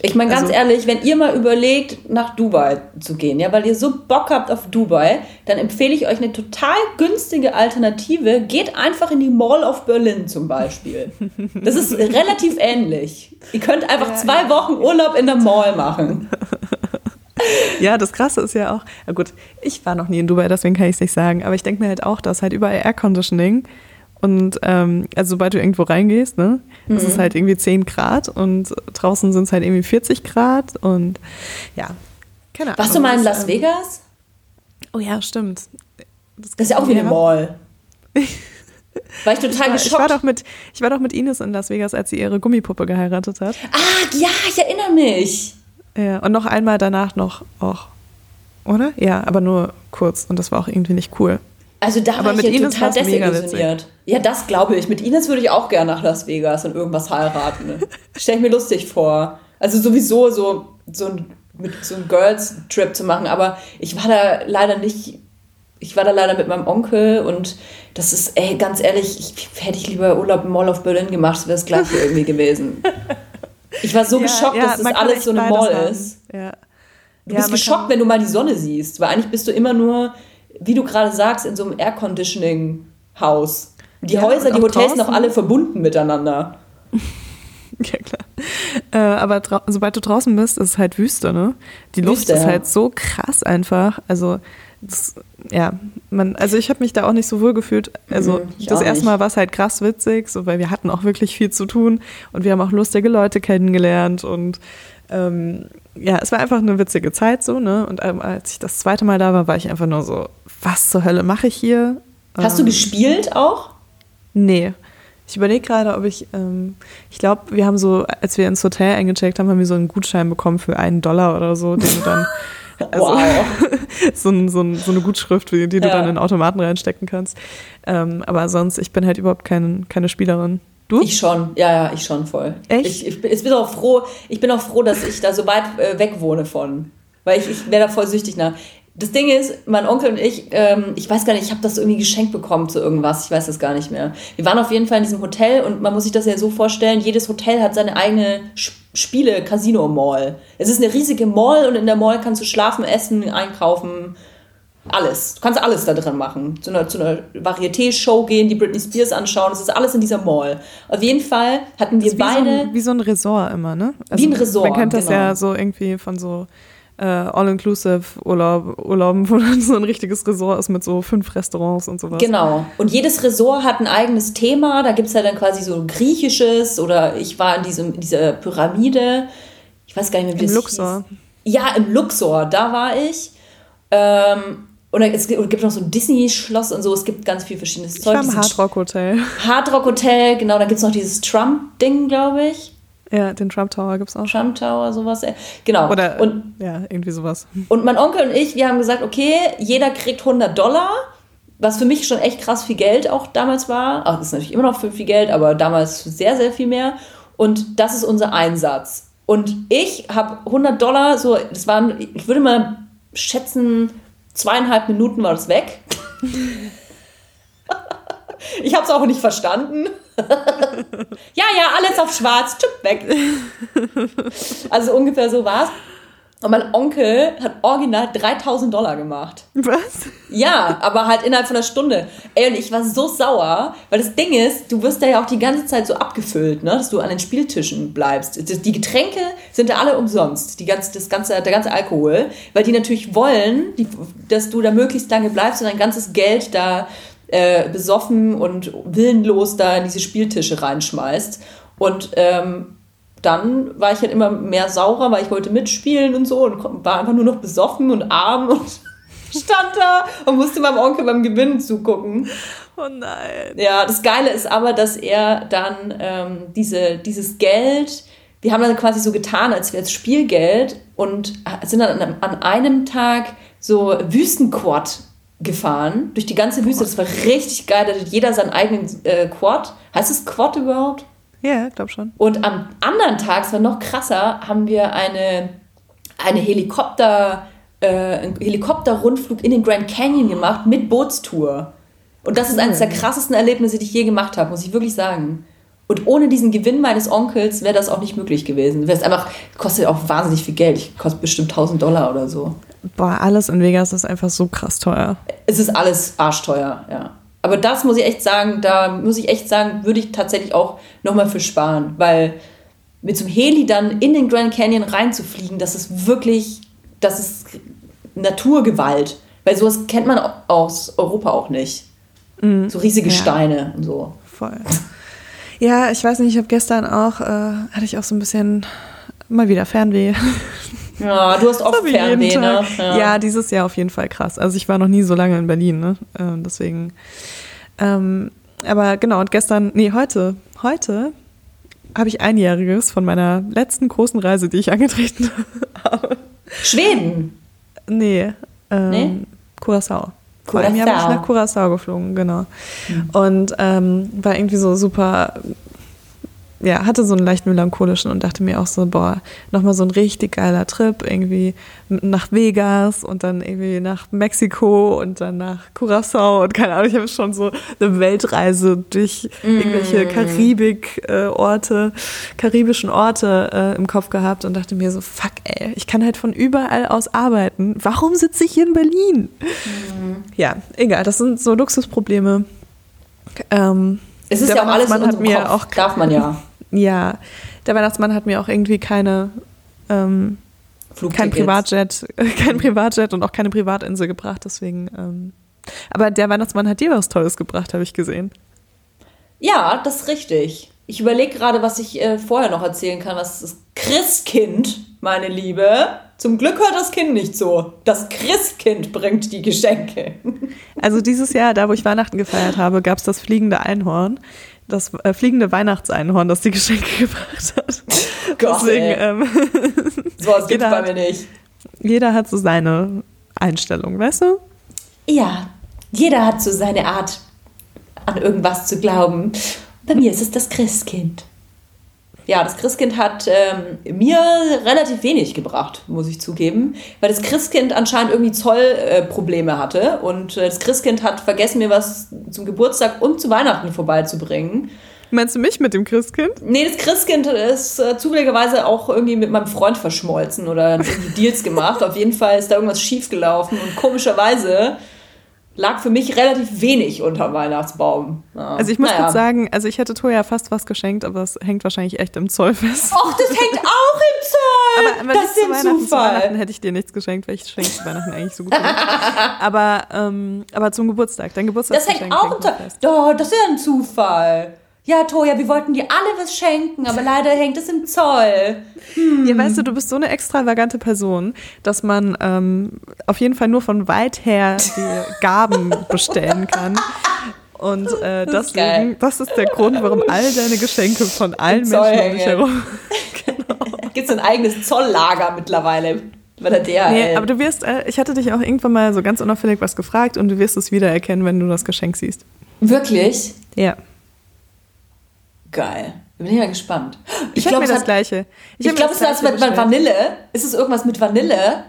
Ich meine, ganz also, ehrlich, wenn ihr mal überlegt, nach Dubai zu gehen, ja, weil ihr so Bock habt auf Dubai, dann empfehle ich euch eine total günstige Alternative. Geht einfach in die Mall of Berlin zum Beispiel. Das ist relativ ähnlich. Ihr könnt einfach ja, zwei ja. Wochen Urlaub in der Mall machen. Ja, das Krasse ist ja auch, ja gut, ich war noch nie in Dubai, deswegen kann ich es nicht sagen, aber ich denke mir halt auch, dass halt überall Air Conditioning und ähm, also sobald du irgendwo reingehst, ne, mhm. ist es halt irgendwie 10 Grad und draußen sind es halt irgendwie 40 Grad und ja, keine Ahnung. Warst du mal in Las ähm, Vegas? Oh ja, stimmt. Das, das ist ja auch wie eine Mall. War ich total ich war, geschockt. Ich war, doch mit, ich war doch mit Ines in Las Vegas, als sie ihre Gummipuppe geheiratet hat. Ah, ja, ich erinnere mich. Ja, und noch einmal danach noch auch. Oder? Ja, aber nur kurz. Und das war auch irgendwie nicht cool. Also da aber war mit ich Ines total desillusioniert. Ja, das glaube ich. Mit Ines würde ich auch gerne nach Las Vegas und irgendwas heiraten. Ne? Stell ich mir lustig vor. Also sowieso so, so ein, mit so einem Girls-Trip zu machen. Aber ich war da leider nicht. Ich war da leider mit meinem Onkel und das ist, ey, ganz ehrlich, ich, hätte ich lieber Urlaub im Mall of Berlin gemacht, das wäre das gleiche irgendwie gewesen. Ich war so ja, geschockt, ja, dass das alles so eine Mall haben. ist. Ja. Du bist geschockt, wenn du mal die Sonne siehst, weil eigentlich bist du immer nur wie du gerade sagst, in so einem Air-Conditioning-Haus. Die ja, Häuser, die Hotels noch alle verbunden miteinander. ja, klar. Äh, aber sobald du draußen bist, ist es halt Wüste, ne? Die Luft Wüste, ist halt so krass einfach. Also, das, ja, man, also ich habe mich da auch nicht so wohl gefühlt. Also mhm, das erste Mal war es halt krass witzig, so, weil wir hatten auch wirklich viel zu tun und wir haben auch lustige Leute kennengelernt und ähm, ja, es war einfach eine witzige Zeit so, ne? Und ähm, als ich das zweite Mal da war, war ich einfach nur so, was zur Hölle mache ich hier? Hast ähm, du gespielt auch? Nee. Ich überlege gerade, ob ich, ähm, ich glaube, wir haben so, als wir ins Hotel eingecheckt haben, haben wir so einen Gutschein bekommen für einen Dollar oder so, den du dann, also, wow. so, ein, so, ein, so, eine Gutschrift, die, die du dann in den Automaten reinstecken kannst. Ähm, aber sonst, ich bin halt überhaupt kein, keine Spielerin. Du? Ich schon, ja, ja, ich schon voll. Echt? Ich, ich, ich, bin auch froh, ich bin auch froh, dass ich da so weit äh, weg wohne von. Weil ich, ich wäre da voll süchtig nach. Das Ding ist, mein Onkel und ich, ähm, ich weiß gar nicht, ich habe das irgendwie geschenkt bekommen zu irgendwas, ich weiß das gar nicht mehr. Wir waren auf jeden Fall in diesem Hotel und man muss sich das ja so vorstellen, jedes Hotel hat seine eigene Spiele, Casino Mall. Es ist eine riesige Mall und in der Mall kannst du schlafen, essen, einkaufen, alles. Du kannst alles da drin machen. Zu einer, zu einer Varieté-Show gehen, die Britney Spears anschauen. Das ist alles in dieser Mall. Auf jeden Fall hatten wir beide. So ein, wie so ein Resort immer, ne? Also wie ein Resort. Man kennt das genau. ja so irgendwie von so äh, All-Inclusive-Urlauben, Urlaub, wo dann so ein richtiges Resort ist mit so fünf Restaurants und sowas. Genau. Und jedes Resort hat ein eigenes Thema. Da gibt es ja dann quasi so griechisches oder ich war in, diesem, dieser Pyramide. Ich weiß gar nicht mehr, wie Im Luxor. Hieß. Ja, im Luxor, da war ich. Ähm, und es gibt noch so ein Disney-Schloss und so. Es gibt ganz viel verschiedenes Zeug. Ich war im Hardrock Hotel. Hardrock Hotel, genau. Da gibt es noch dieses Trump-Ding, glaube ich. Ja, den Trump Tower gibt es auch. Trump Tower, sowas. Genau. Oder, und, ja, irgendwie sowas. Und mein Onkel und ich, wir haben gesagt, okay, jeder kriegt 100 Dollar, was für mich schon echt krass viel Geld auch damals war. Ach, das ist natürlich immer noch viel Geld, aber damals sehr, sehr viel mehr. Und das ist unser Einsatz. Und ich habe 100 Dollar, so, das waren, ich würde mal schätzen, zweieinhalb Minuten war das weg. ich habe es auch nicht verstanden. Ja, ja, alles auf schwarz, tschüpp, weg. also ungefähr so war es. Und mein Onkel hat original 3000 Dollar gemacht. Was? Ja, aber halt innerhalb von einer Stunde. Ey, und ich war so sauer, weil das Ding ist, du wirst da ja auch die ganze Zeit so abgefüllt, ne, dass du an den Spieltischen bleibst. Die Getränke sind da alle umsonst, die ganze, das ganze, der ganze Alkohol, weil die natürlich wollen, die, dass du da möglichst lange bleibst und dein ganzes Geld da äh, besoffen und willenlos da in diese Spieltische reinschmeißt. Und ähm, dann war ich halt immer mehr saurer, weil ich wollte mitspielen und so und war einfach nur noch besoffen und arm und stand da und musste meinem Onkel beim Gewinnen zugucken. Oh nein. Ja, das Geile ist aber, dass er dann ähm, diese, dieses Geld, wir haben dann quasi so getan, als wäre es Spielgeld und sind dann an, an einem Tag so Wüstenquad gefahren durch die ganze Wüste. Das war richtig geil. Da hat jeder seinen eigenen äh, Quad. Heißt es Quad überhaupt? Ja, glaub schon. Und am anderen Tag, es war noch krasser, haben wir eine, eine Helikopter, äh, einen Helikopterrundflug in den Grand Canyon gemacht mit Bootstour. Und das ist eines der krassesten Erlebnisse, die ich je gemacht habe, muss ich wirklich sagen. Und ohne diesen Gewinn meines Onkels wäre das auch nicht möglich gewesen. Es einfach, kostet auch wahnsinnig viel Geld. Kostet bestimmt 1000 Dollar oder so. Boah, alles in Vegas ist einfach so krass teuer. Es ist alles arschteuer, ja. Aber das muss ich echt sagen, da muss ich echt sagen, würde ich tatsächlich auch nochmal für sparen, weil mit so einem Heli dann in den Grand Canyon reinzufliegen, das ist wirklich, das ist Naturgewalt. Weil sowas kennt man aus Europa auch nicht. Mhm. So riesige ja. Steine und so. Voll. Ja, ich weiß nicht, ich habe gestern auch, äh, hatte ich auch so ein bisschen mal wieder Fernweh. Ja, du hast oft so Fernweh, ne? Ja. ja. dieses Jahr auf jeden Fall krass. Also ich war noch nie so lange in Berlin, ne? Äh, deswegen. Ähm, aber genau, und gestern, nee, heute, heute habe ich einjähriges von meiner letzten großen Reise, die ich angetreten habe. Schweden? Nee, ähm, nee? Curaçao. Vor einem Jahr bin ich nach Curaçao geflogen, genau. Mhm. Und ähm, war irgendwie so super ja, hatte so einen leicht melancholischen und dachte mir auch so, boah, nochmal so ein richtig geiler Trip, irgendwie nach Vegas und dann irgendwie nach Mexiko und dann nach Curacao und keine Ahnung, ich habe schon so eine Weltreise durch irgendwelche mm. Karibik-Orte, karibischen Orte äh, im Kopf gehabt und dachte mir so, fuck ey, ich kann halt von überall aus arbeiten. Warum sitze ich hier in Berlin? Mm. Ja, egal, das sind so Luxusprobleme. Ähm, es ist ja auch alles in mir Kopf. auch darf man ja. Ja, der Weihnachtsmann hat mir auch irgendwie keine ähm, kein Privatjet, kein Privatjet und auch keine Privatinsel gebracht, deswegen. Ähm, aber der Weihnachtsmann hat dir was Tolles gebracht, habe ich gesehen. Ja, das ist richtig. Ich überlege gerade, was ich äh, vorher noch erzählen kann. Was das Christkind, meine Liebe. Zum Glück hört das Kind nicht so. Das Christkind bringt die Geschenke. Also dieses Jahr, da wo ich Weihnachten gefeiert habe, gab es das fliegende Einhorn das äh, fliegende Weihnachtseinhorn, das die Geschenke gebracht hat. Gott, Deswegen, ähm, so was gibt bei mir nicht. Jeder hat so seine Einstellung, weißt du? Ja, jeder hat so seine Art, an irgendwas zu glauben. Bei mir ist es das Christkind ja, das Christkind hat ähm, mir relativ wenig gebracht, muss ich zugeben, weil das Christkind anscheinend irgendwie Zollprobleme äh, hatte und äh, das Christkind hat vergessen, mir was zum Geburtstag und zu Weihnachten vorbeizubringen. Meinst du mich mit dem Christkind? Nee, das Christkind ist äh, zufälligerweise auch irgendwie mit meinem Freund verschmolzen oder irgendwie Deals gemacht. Auf jeden Fall ist da irgendwas schiefgelaufen und komischerweise lag für mich relativ wenig unterm Weihnachtsbaum. Ja. Also ich muss naja. kurz sagen, also ich hätte Toja fast was geschenkt, aber es hängt wahrscheinlich echt im Zoll fest. Och, das hängt auch im Zoll! aber, aber das ist ein Weihnachten, Zufall. Zu Weihnachten hätte ich dir nichts geschenkt, weil ich schenke zu Weihnachten eigentlich so gut. aber, ähm, aber zum Geburtstag, dein Geburtstag. Das hängt auch im Zoll. Doch, das ist ja ein Zufall ja, Toja, wir wollten dir alle was schenken, aber leider hängt es im Zoll. Hm. Ja, weißt du, du bist so eine extravagante Person, dass man ähm, auf jeden Fall nur von weit her die Gaben bestellen kann. Und äh, das deswegen, das ist der Grund, warum all deine Geschenke von allen Menschen um dich herum. genau. Gibt es ein eigenes Zolllager mittlerweile? Bei der DHL. Nee, aber du wirst, äh, ich hatte dich auch irgendwann mal so ganz unauffällig was gefragt und du wirst es wiedererkennen, wenn du das Geschenk siehst. Wirklich? Ja. Geil. Bin ich mal gespannt. Ich, ich glaube, das hat, Gleiche. Ich, ich glaube, es ist mit Vanille. Ist es irgendwas mit Vanille?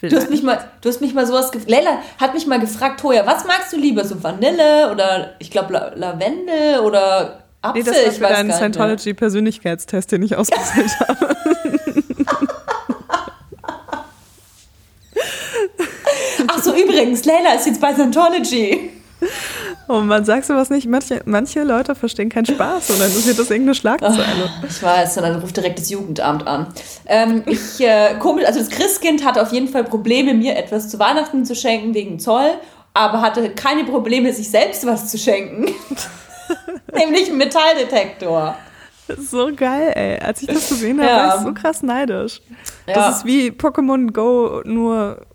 Du hast mich mal, du hast mich mal sowas. Leila hat mich mal gefragt, Toja, was magst du lieber? So Vanille oder ich glaube La Lavendel oder Apfel? Nee, das war für deinen Scientology-Persönlichkeitstest, den ich ausgesucht habe. Ach so, übrigens, Leila ist jetzt bei Scientology. Oh man, sagst du was nicht? Manche, manche Leute verstehen keinen Spaß und dann ist das irgendeine Schlagzeile. Oh, ich weiß, und dann ruft direkt das Jugendamt an. Ähm, ich, äh, komisch, also das Christkind hatte auf jeden Fall Probleme, mir etwas zu Weihnachten zu schenken wegen Zoll, aber hatte keine Probleme, sich selbst was zu schenken. Nämlich einen Metalldetektor. So geil, ey. Als ich das gesehen habe, ja. war ich so krass neidisch. Ja. Das ist wie Pokémon Go, nur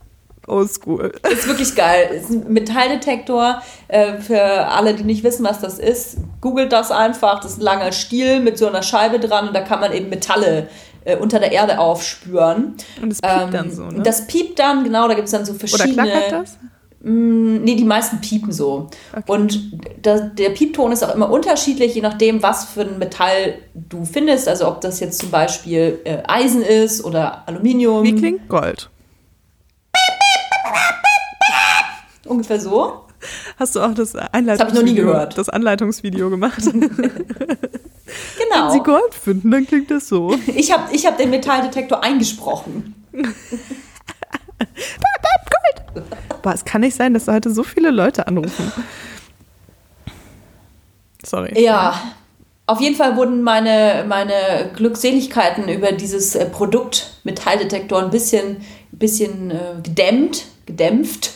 oldschool. Ist wirklich geil. Ist ein Metalldetektor. Äh, für alle, die nicht wissen, was das ist, googelt das einfach. Das ist ein langer Stiel mit so einer Scheibe dran und da kann man eben Metalle äh, unter der Erde aufspüren. Und das piept ähm, dann so, ne? Das piept dann, genau, da gibt es dann so verschiedene. Oder klackert das? Mm, nee, die meisten piepen so. Okay. Und das, der Piepton ist auch immer unterschiedlich, je nachdem, was für ein Metall du findest. Also ob das jetzt zum Beispiel äh, Eisen ist oder Aluminium. Wie klingt Gold? Ungefähr so. Hast du auch das Einleitungsvideo, das habe ich noch nie gehört. Das Anleitungsvideo gemacht? genau. Wenn Sie Gold finden, dann klingt das so. Ich habe ich hab den Metalldetektor eingesprochen. Gold! Boah, es kann nicht sein, dass heute so viele Leute anrufen. Sorry. Ja, auf jeden Fall wurden meine, meine Glückseligkeiten über dieses äh, Produkt Metalldetektor ein bisschen, bisschen äh, gedämmt, gedämpft,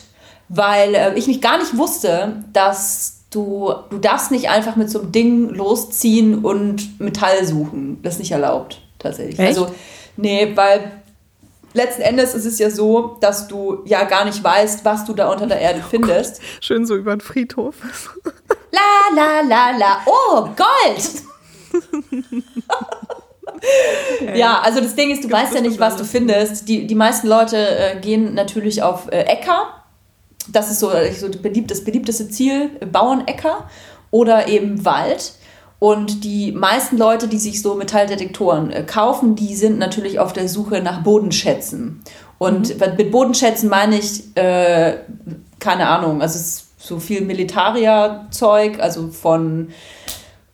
weil äh, ich mich gar nicht wusste, dass du, du darfst nicht einfach mit so einem Ding losziehen und Metall suchen. Das ist nicht erlaubt, tatsächlich. Echt? Also, nee, weil letzten Endes ist es ja so, dass du ja gar nicht weißt, was du da unter der Erde findest. Schön so über den Friedhof. La la la la. Oh, Gold! ja, also das Ding ist, du weißt ja nicht, was du findest. Die, die meisten Leute äh, gehen natürlich auf äh, Äcker. Das ist so, äh, so beliebt, das beliebteste Ziel, äh, Bauernäcker oder eben Wald. Und die meisten Leute, die sich so Metalldetektoren äh, kaufen, die sind natürlich auf der Suche nach Bodenschätzen. Und mit Bodenschätzen meine ich, keine Ahnung, also es ist so viel Militaria-Zeug, also von,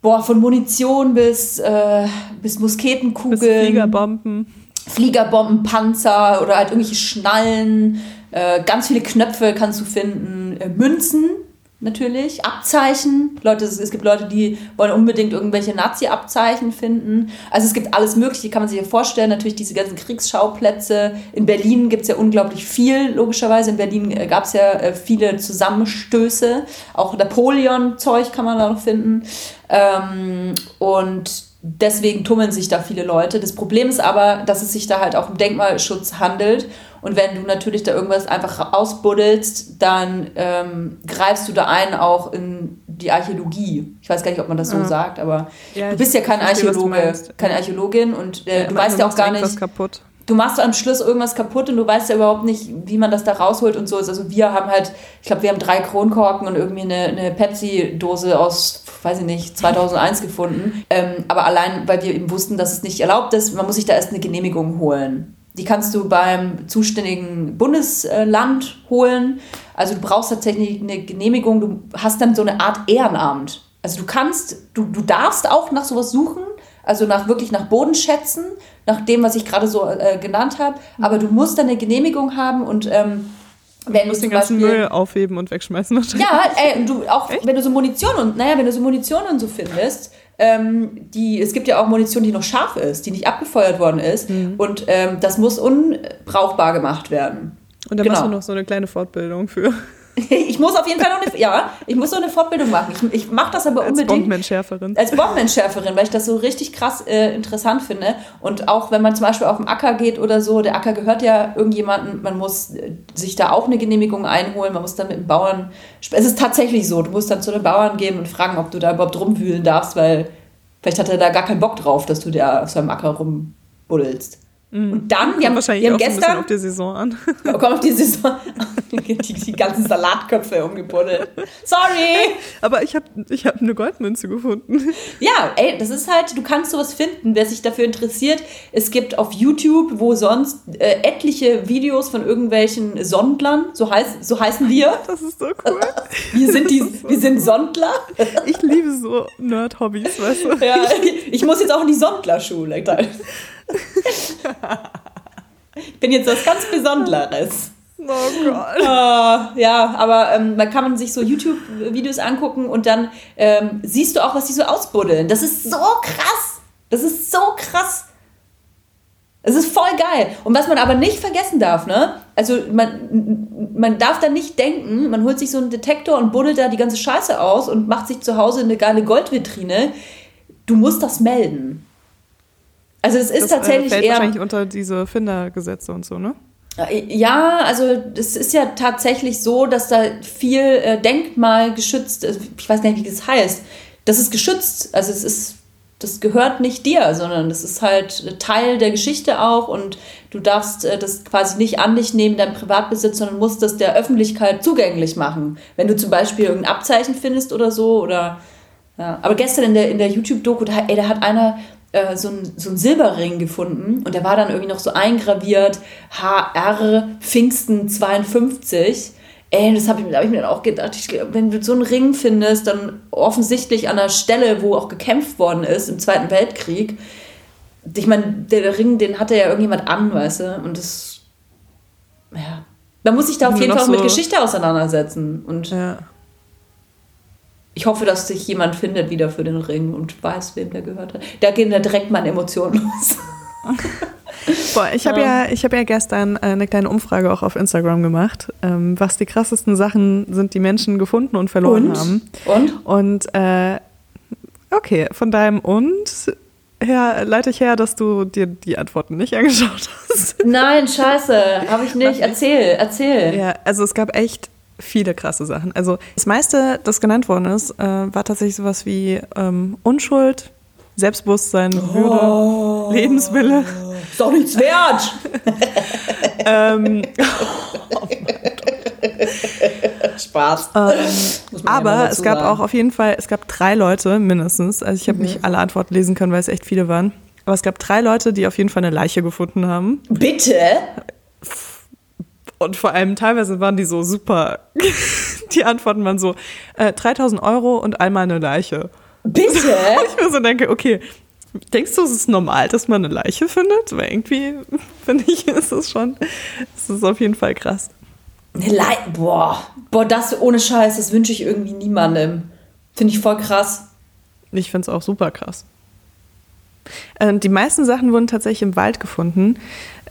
boah, von Munition bis, äh, bis Bis Musketenkugeln. Fliegerbomben. Fliegerbomben, Panzer oder halt irgendwelche Schnallen. Äh, ganz viele Knöpfe kannst du finden. Äh, Münzen natürlich, Abzeichen. Leute, es, gibt Leute, die wollen unbedingt irgendwelche Nazi-Abzeichen finden. Also es gibt alles Mögliche, kann man sich ja vorstellen. Natürlich diese ganzen Kriegsschauplätze. In Berlin gibt es ja unglaublich viel, logischerweise. In Berlin äh, gab es ja äh, viele Zusammenstöße. Auch Napoleon-Zeug kann man da noch finden. Ähm, und deswegen tummeln sich da viele Leute. Das Problem ist aber, dass es sich da halt auch um Denkmalschutz handelt. Und wenn du natürlich da irgendwas einfach ausbuddelst, dann ähm, greifst du da ein auch in die Archäologie. Ich weiß gar nicht, ob man das so Ja. sagt, aber Ja, du bist ja kein verstehe, Archäologe, keine Archäologin und äh, Ja, du weißt ja auch gar nicht, kaputt. Du machst am Schluss irgendwas kaputt und du weißt ja überhaupt nicht, wie man das da rausholt und so. Also wir haben halt, ich glaube, wir haben drei Kronkorken und irgendwie eine, eine Pepsi-Dose aus, weiß ich nicht, 2001 gefunden. Ähm, aber allein, weil wir eben wussten, dass es nicht erlaubt ist, man muss sich da erst eine Genehmigung holen. Die kannst du beim zuständigen Bundesland holen. Also du brauchst tatsächlich eine Genehmigung. Du hast dann so eine Art Ehrenamt. Also du kannst, du, du darfst auch nach sowas suchen, also nach wirklich nach Bodenschätzen, nach dem, was ich gerade so äh, genannt habe. Aber du musst dann eine Genehmigung haben und ähm, wenn Du den ganzen Beispiel Müll aufheben und wegschmeißen. wahrscheinlich. ja, ey, du auch wenn du so Munition und naja, wenn du so Munition und so findest, ähm, die es gibt ja auch Munition, die noch scharf ist, die nicht abgefeuert worden ist Mhm. und ähm, das muss unbrauchbar gemacht werden. Und dann Genau. machst du noch so eine kleine Fortbildung für Ich muss auf jeden Fall noch eine, ja, ich muss so eine Fortbildung machen. Ich, ich mache das aber als unbedingt Bombenentschärferin. als Bombenentschärferin, weil ich das so richtig krass äh, interessant finde. Und auch wenn man zum Beispiel auf den Acker geht oder so, der Acker gehört ja irgendjemandem, man muss äh, sich da auch eine Genehmigung einholen, man muss dann mit dem Bauern. Es ist tatsächlich so, du musst dann zu den Bauern gehen und fragen, ob du da überhaupt rumwühlen darfst, weil vielleicht hat er da gar keinen Bock drauf, dass du da auf seinem Acker rumbuddelst. Und dann, wir haben, wahrscheinlich wir haben auch so gestern, auf die Saison an. komm auf die Saison, die, die ganzen Salatköpfe umgebuddelt. Sorry! Aber ich habe ich hab eine Goldmünze gefunden. Ja, ey, das ist halt, du kannst sowas finden, wer sich dafür interessiert. Es gibt auf YouTube, wo sonst äh, etliche Videos von irgendwelchen Sondlern, so, heiß, so heißen wir. Das ist so cool. Wir sind, die, wir sind Sondler. Ich liebe so Nerd-Hobbys, weißt du? Ja, ich muss jetzt auch in die Sondlerschule. Ich bin jetzt was ganz Besonderes. Oh Gott. Äh, ja, aber ähm, da kann man sich so YouTube-Videos angucken und dann ähm, siehst du auch, was die so ausbuddeln. Das ist so krass. Das ist so krass. Es ist voll geil. Und was man aber nicht vergessen darf, ne? Also man, man darf da nicht denken, man holt sich so einen Detektor und buddelt da die ganze Scheiße aus und macht sich zu Hause eine geile Goldvitrine. Du musst das melden. Also es ist Das äh, tatsächlich fällt eher. wahrscheinlich unter diese Findergesetze und so, ne? Ja, also es ist ja tatsächlich so, dass da viel äh, denkmalgeschützt, äh, ich weiß gar nicht, wie das heißt. Das ist geschützt. Also es ist, das gehört nicht dir, sondern das ist halt Teil der Geschichte auch und du darfst äh, das quasi nicht an dich nehmen, dein Privatbesitz, sondern musst das der Öffentlichkeit zugänglich machen. Wenn du zum Beispiel irgendein Abzeichen findest oder so oder ja. Aber gestern in der, in der YouTube-Doku, da, ey, da hat einer äh, so einen so einen Silberring gefunden und der war dann irgendwie noch so eingraviert HR Pfingsten 52. Ey, das habe ich, hab ich mir dann auch gedacht. Ich, wenn du so einen Ring findest, dann offensichtlich an der Stelle, wo auch gekämpft worden ist im Zweiten Weltkrieg. Ich meine, der, Ring, den hatte ja irgendjemand an, weißt du? Und das. Ja. Da muss ich da auf jeden Fall auch so mit Geschichte auseinandersetzen. Und ja. Ich hoffe, dass sich jemand findet wieder für den Ring und weiß, wem der gehört hat. Da gehen da direkt meine Emotionen los. Boah, ich habe ja, ich hab ja gestern äh, eine kleine Umfrage auch auf Instagram gemacht, ähm, was die krassesten Sachen sind, die Menschen gefunden und verloren und? haben. Und? Und äh, okay, von deinem Und her leite ich her, dass du dir die Antworten nicht angeschaut hast. Nein, scheiße, habe ich nicht. Erzähl, erzähl. Ja, also es gab echt viele krasse Sachen. Also das meiste, das genannt worden ist, äh, war tatsächlich sowas wie ähm, Unschuld, Selbstbewusstsein, Würde, oh. Lebenswille. Ist doch nichts wert. ähm, oh Spaß. Ähm, aber es gab sagen. auch auf jeden Fall, es gab drei Leute mindestens. Also ich habe mhm. nicht alle Antworten lesen können, weil es echt viele waren. Aber es gab drei Leute, die auf jeden Fall eine Leiche gefunden haben. Bitte? Und vor allem teilweise waren die so super. Die Antworten waren so: äh, 3000 Euro und einmal eine Leiche. Bitte? ich mir so denke, okay, denkst du, es ist normal, dass man eine Leiche findet? Weil irgendwie, finde ich, ist es schon, ist es auf jeden Fall krass. Eine Leiche, boah, boah, das ohne Scheiß, das wünsche ich irgendwie niemandem. Finde ich voll krass. Ich finde es auch super krass. Ähm, die meisten Sachen wurden tatsächlich im Wald gefunden.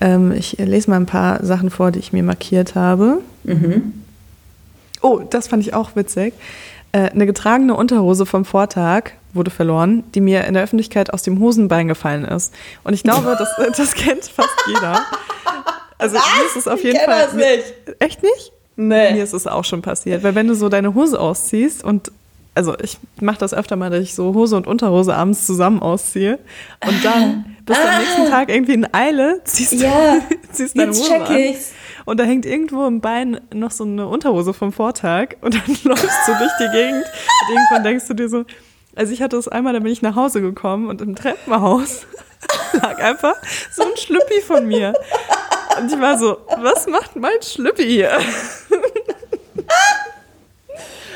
Ähm, ich lese mal ein paar Sachen vor, die ich mir markiert habe. Mhm. Oh, das fand ich auch witzig. Äh, eine getragene Unterhose vom Vortag wurde verloren, die mir in der Öffentlichkeit aus dem Hosenbein gefallen ist. Und ich glaube, das, das kennt fast jeder. Also Was? mir ist es auf jeden ich Fall. Das nicht. Echt nicht? Nee. Mir ist es auch schon passiert. Weil wenn du so deine Hose ausziehst und also ich mache das öfter mal, dass ich so Hose und Unterhose abends zusammen ausziehe und dann bist du ah. am nächsten Tag irgendwie in Eile, ziehst, ja. ziehst deine Jetzt Hose check an. Ich's und da hängt irgendwo im Bein noch so eine Unterhose vom Vortag und dann läufst du durch die Gegend und irgendwann denkst du dir so, also ich hatte das einmal, da bin ich nach Hause gekommen und im Treppenhaus lag einfach so ein Schlüppi von mir. Und ich war so, was macht mein Schlüppi hier?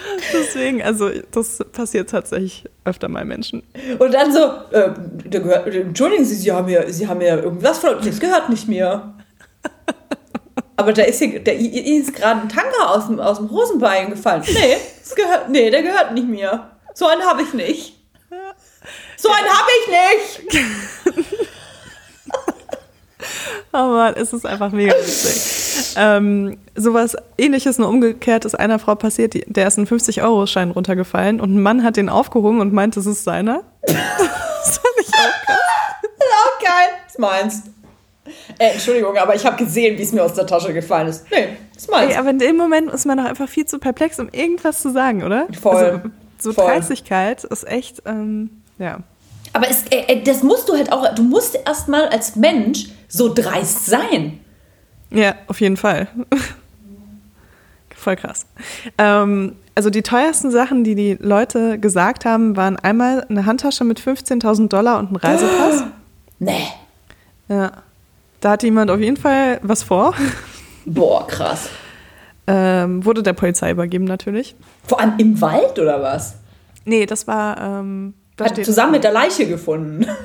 Deswegen, also das passiert tatsächlich öfter mal Menschen. Und dann so, äh, gehört, entschuldigen Sie, Sie haben mir, Sie haben mir irgendwas von, das gehört nicht mehr. Aber da ist, hier, der, ist gerade ein Tanker aus dem, aus dem Hosenbein gefallen. Nee, das gehört, nee, der gehört nicht mir. So einen habe ich nicht. So einen habe ich nicht! oh Mann, es ist einfach mega witzig. Ähm, sowas ähnliches, nur umgekehrt, ist einer Frau passiert, die, der ist ein 50-Euro-Schein runtergefallen und ein Mann hat den aufgehoben und meint, das ist seiner. das fand ich auch geil. auch geil. Das ist meins. Äh, Entschuldigung, aber ich habe gesehen, wie es mir aus der Tasche gefallen ist. Nee, das meins. Ey, aber in dem Moment ist man doch einfach viel zu perplex, um irgendwas zu sagen, oder? Voll. Also, so Voll. Dreistigkeit ist echt, ähm, ja. Aber es, äh, äh das musst du halt auch, du musst erstmal als Mensch so dreist sein. Ja, auf jeden Fall. Voll krass. Ähm, also die teuersten Sachen, die die Leute gesagt haben, waren einmal eine Handtasche mit 15.000 Dollar und ein Reisepass. Nee. Ja. Da hat jemand auf jeden Fall was vor. Boah, krass. Ähm, wurde der Polizei übergeben natürlich. Vor allem im Wald oder was? Nee, das war. Ähm, da hat zusammen mit der Leiche gefunden.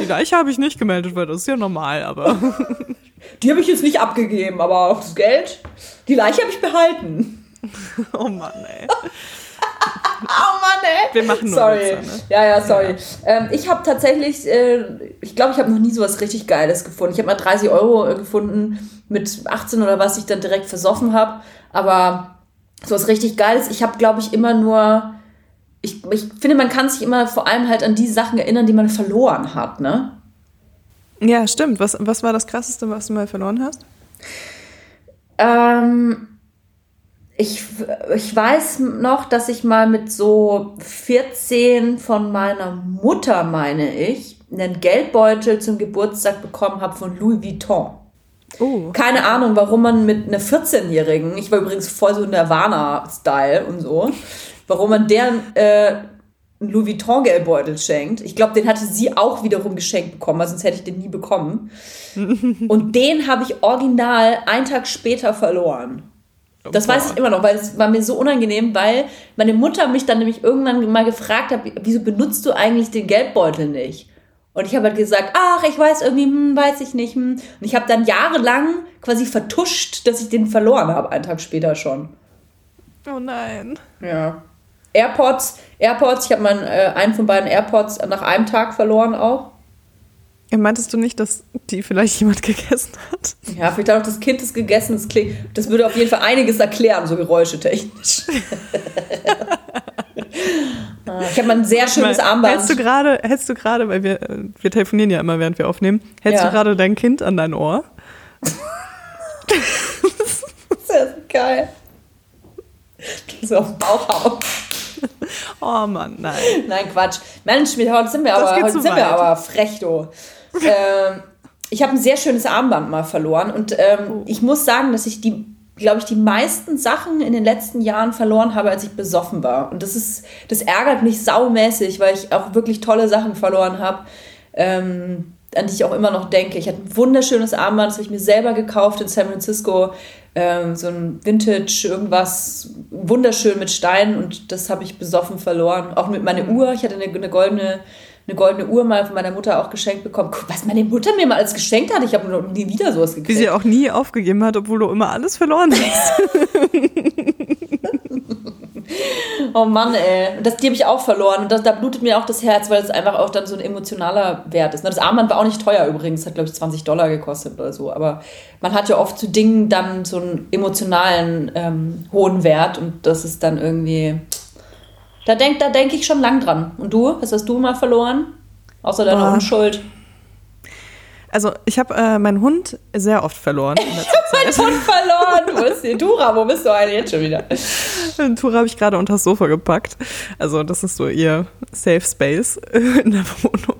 Die Leiche habe ich nicht gemeldet, weil das ist ja normal, aber. Die habe ich jetzt nicht abgegeben, aber das Geld, die Leiche habe ich behalten. Oh Mann, ey. oh Mann, ey. Wir machen nur Sorry. Witze, ne? Ja, ja, sorry. Ja. Ähm, ich habe tatsächlich, äh, ich glaube, ich habe noch nie sowas richtig Geiles gefunden. Ich habe mal 30 Euro äh, gefunden mit 18 oder was ich dann direkt versoffen habe. Aber sowas richtig Geiles. Ich habe, glaube ich, immer nur. Ich, ich finde, man kann sich immer vor allem halt an die Sachen erinnern, die man verloren hat, ne? Ja, stimmt. Was, was war das Krasseste, was du mal verloren hast? Ähm, ich, ich weiß noch, dass ich mal mit so 14 von meiner Mutter, meine ich, einen Geldbeutel zum Geburtstag bekommen habe von Louis Vuitton. Oh. Keine Ahnung, warum man mit einer 14-Jährigen, ich war übrigens voll so Nirvana-Style und so, warum man deren äh, einen Louis Vuitton-Geldbeutel schenkt. Ich glaube, den hatte sie auch wiederum geschenkt bekommen, weil sonst hätte ich den nie bekommen. Und den habe ich original einen Tag später verloren. Das weiß ich immer noch, weil es war mir so unangenehm, weil meine Mutter mich dann nämlich irgendwann mal gefragt hat, wieso benutzt du eigentlich den Geldbeutel nicht? Und ich habe halt gesagt, ach, ich weiß irgendwie, hm, weiß ich nicht. Hm. Und ich habe dann jahrelang quasi vertuscht, dass ich den verloren habe, einen Tag später schon. Oh nein. Ja. AirPods, AirPods, ich habe meinen äh, einen von beiden AirPods nach einem Tag verloren auch. Ja, meintest du nicht, dass die vielleicht jemand gegessen hat? Ja, vielleicht auch das Kind ist gegessen. Das, klingt, das würde auf jeden Fall einiges erklären, so geräuschetechnisch. Ah, ich habe mal ein sehr schönes Armband. Hältst du gerade, hältst du gerade, weil wir, wir telefonieren ja immer, während wir aufnehmen, hältst ja. du gerade dein Kind an dein Ohr? das ist geil. So auf den Bauch hauen. Oh Mann, nein. Nein, Quatsch. Mensch, heute sind wir aber, heute sind wir aber frech, du. ähm, ich habe ein sehr schönes Armband mal verloren und ähm, oh. ich muss sagen, dass ich die glaube ich, die meisten Sachen in den letzten Jahren verloren habe, als ich besoffen war. Und das ist, das ärgert mich saumäßig, weil ich auch wirklich tolle Sachen verloren habe, ähm, an die ich auch immer noch denke. Ich hatte ein wunderschönes Armband, das habe ich mir selber gekauft in San Francisco. Ähm, so ein Vintage, irgendwas wunderschön mit Steinen und das habe ich besoffen verloren. Auch mit meiner Uhr. Ich hatte eine, eine goldene eine goldene Uhr mal von meiner Mutter auch geschenkt bekommen. Guck, was meine Mutter mir mal alles geschenkt hat. Ich habe noch nie wieder sowas gekriegt. Wie sie auch nie aufgegeben hat, obwohl du immer alles verloren hast. oh Mann, ey. Und das, die habe ich auch verloren. Und das, da blutet mir auch das Herz, weil es einfach auch dann so ein emotionaler Wert ist. Das Armband war auch nicht teuer übrigens. Hat, glaube ich, 20 Dollar gekostet oder so. Aber man hat ja oft zu Dingen dann so einen emotionalen ähm, hohen Wert. Und das ist dann irgendwie da denke da denk ich schon lang dran. Und du? Was hast du mal verloren? Außer deiner Boah. Unschuld. Also ich habe äh, meinen Hund sehr oft verloren. Ich habe meinen Hund verloren. Wo ist die Tura? Wo bist du eigentlich jetzt schon wieder? Tura habe ich gerade unter das Sofa gepackt. Also das ist so ihr Safe Space in der Wohnung.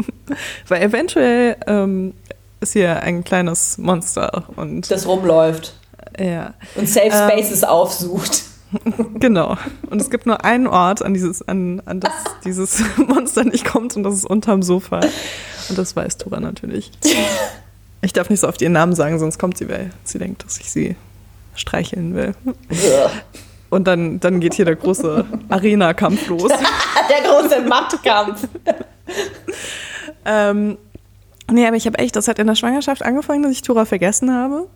Weil eventuell ähm, ist hier ein kleines Monster und das rumläuft. Ja. Und Safe Spaces ähm, aufsucht. genau. Und es gibt nur einen Ort, an, dieses, an, an das dieses Monster nicht kommt und das ist unterm Sofa. Und das weiß Tora natürlich. Ich darf nicht so oft ihren Namen sagen, sonst kommt sie, weil sie denkt, dass ich sie streicheln will. Und dann, dann geht hier der große Arena-Kampf los. der große Mattkampf. ähm, nee, aber ich habe echt, das hat in der Schwangerschaft angefangen, dass ich Tora vergessen habe.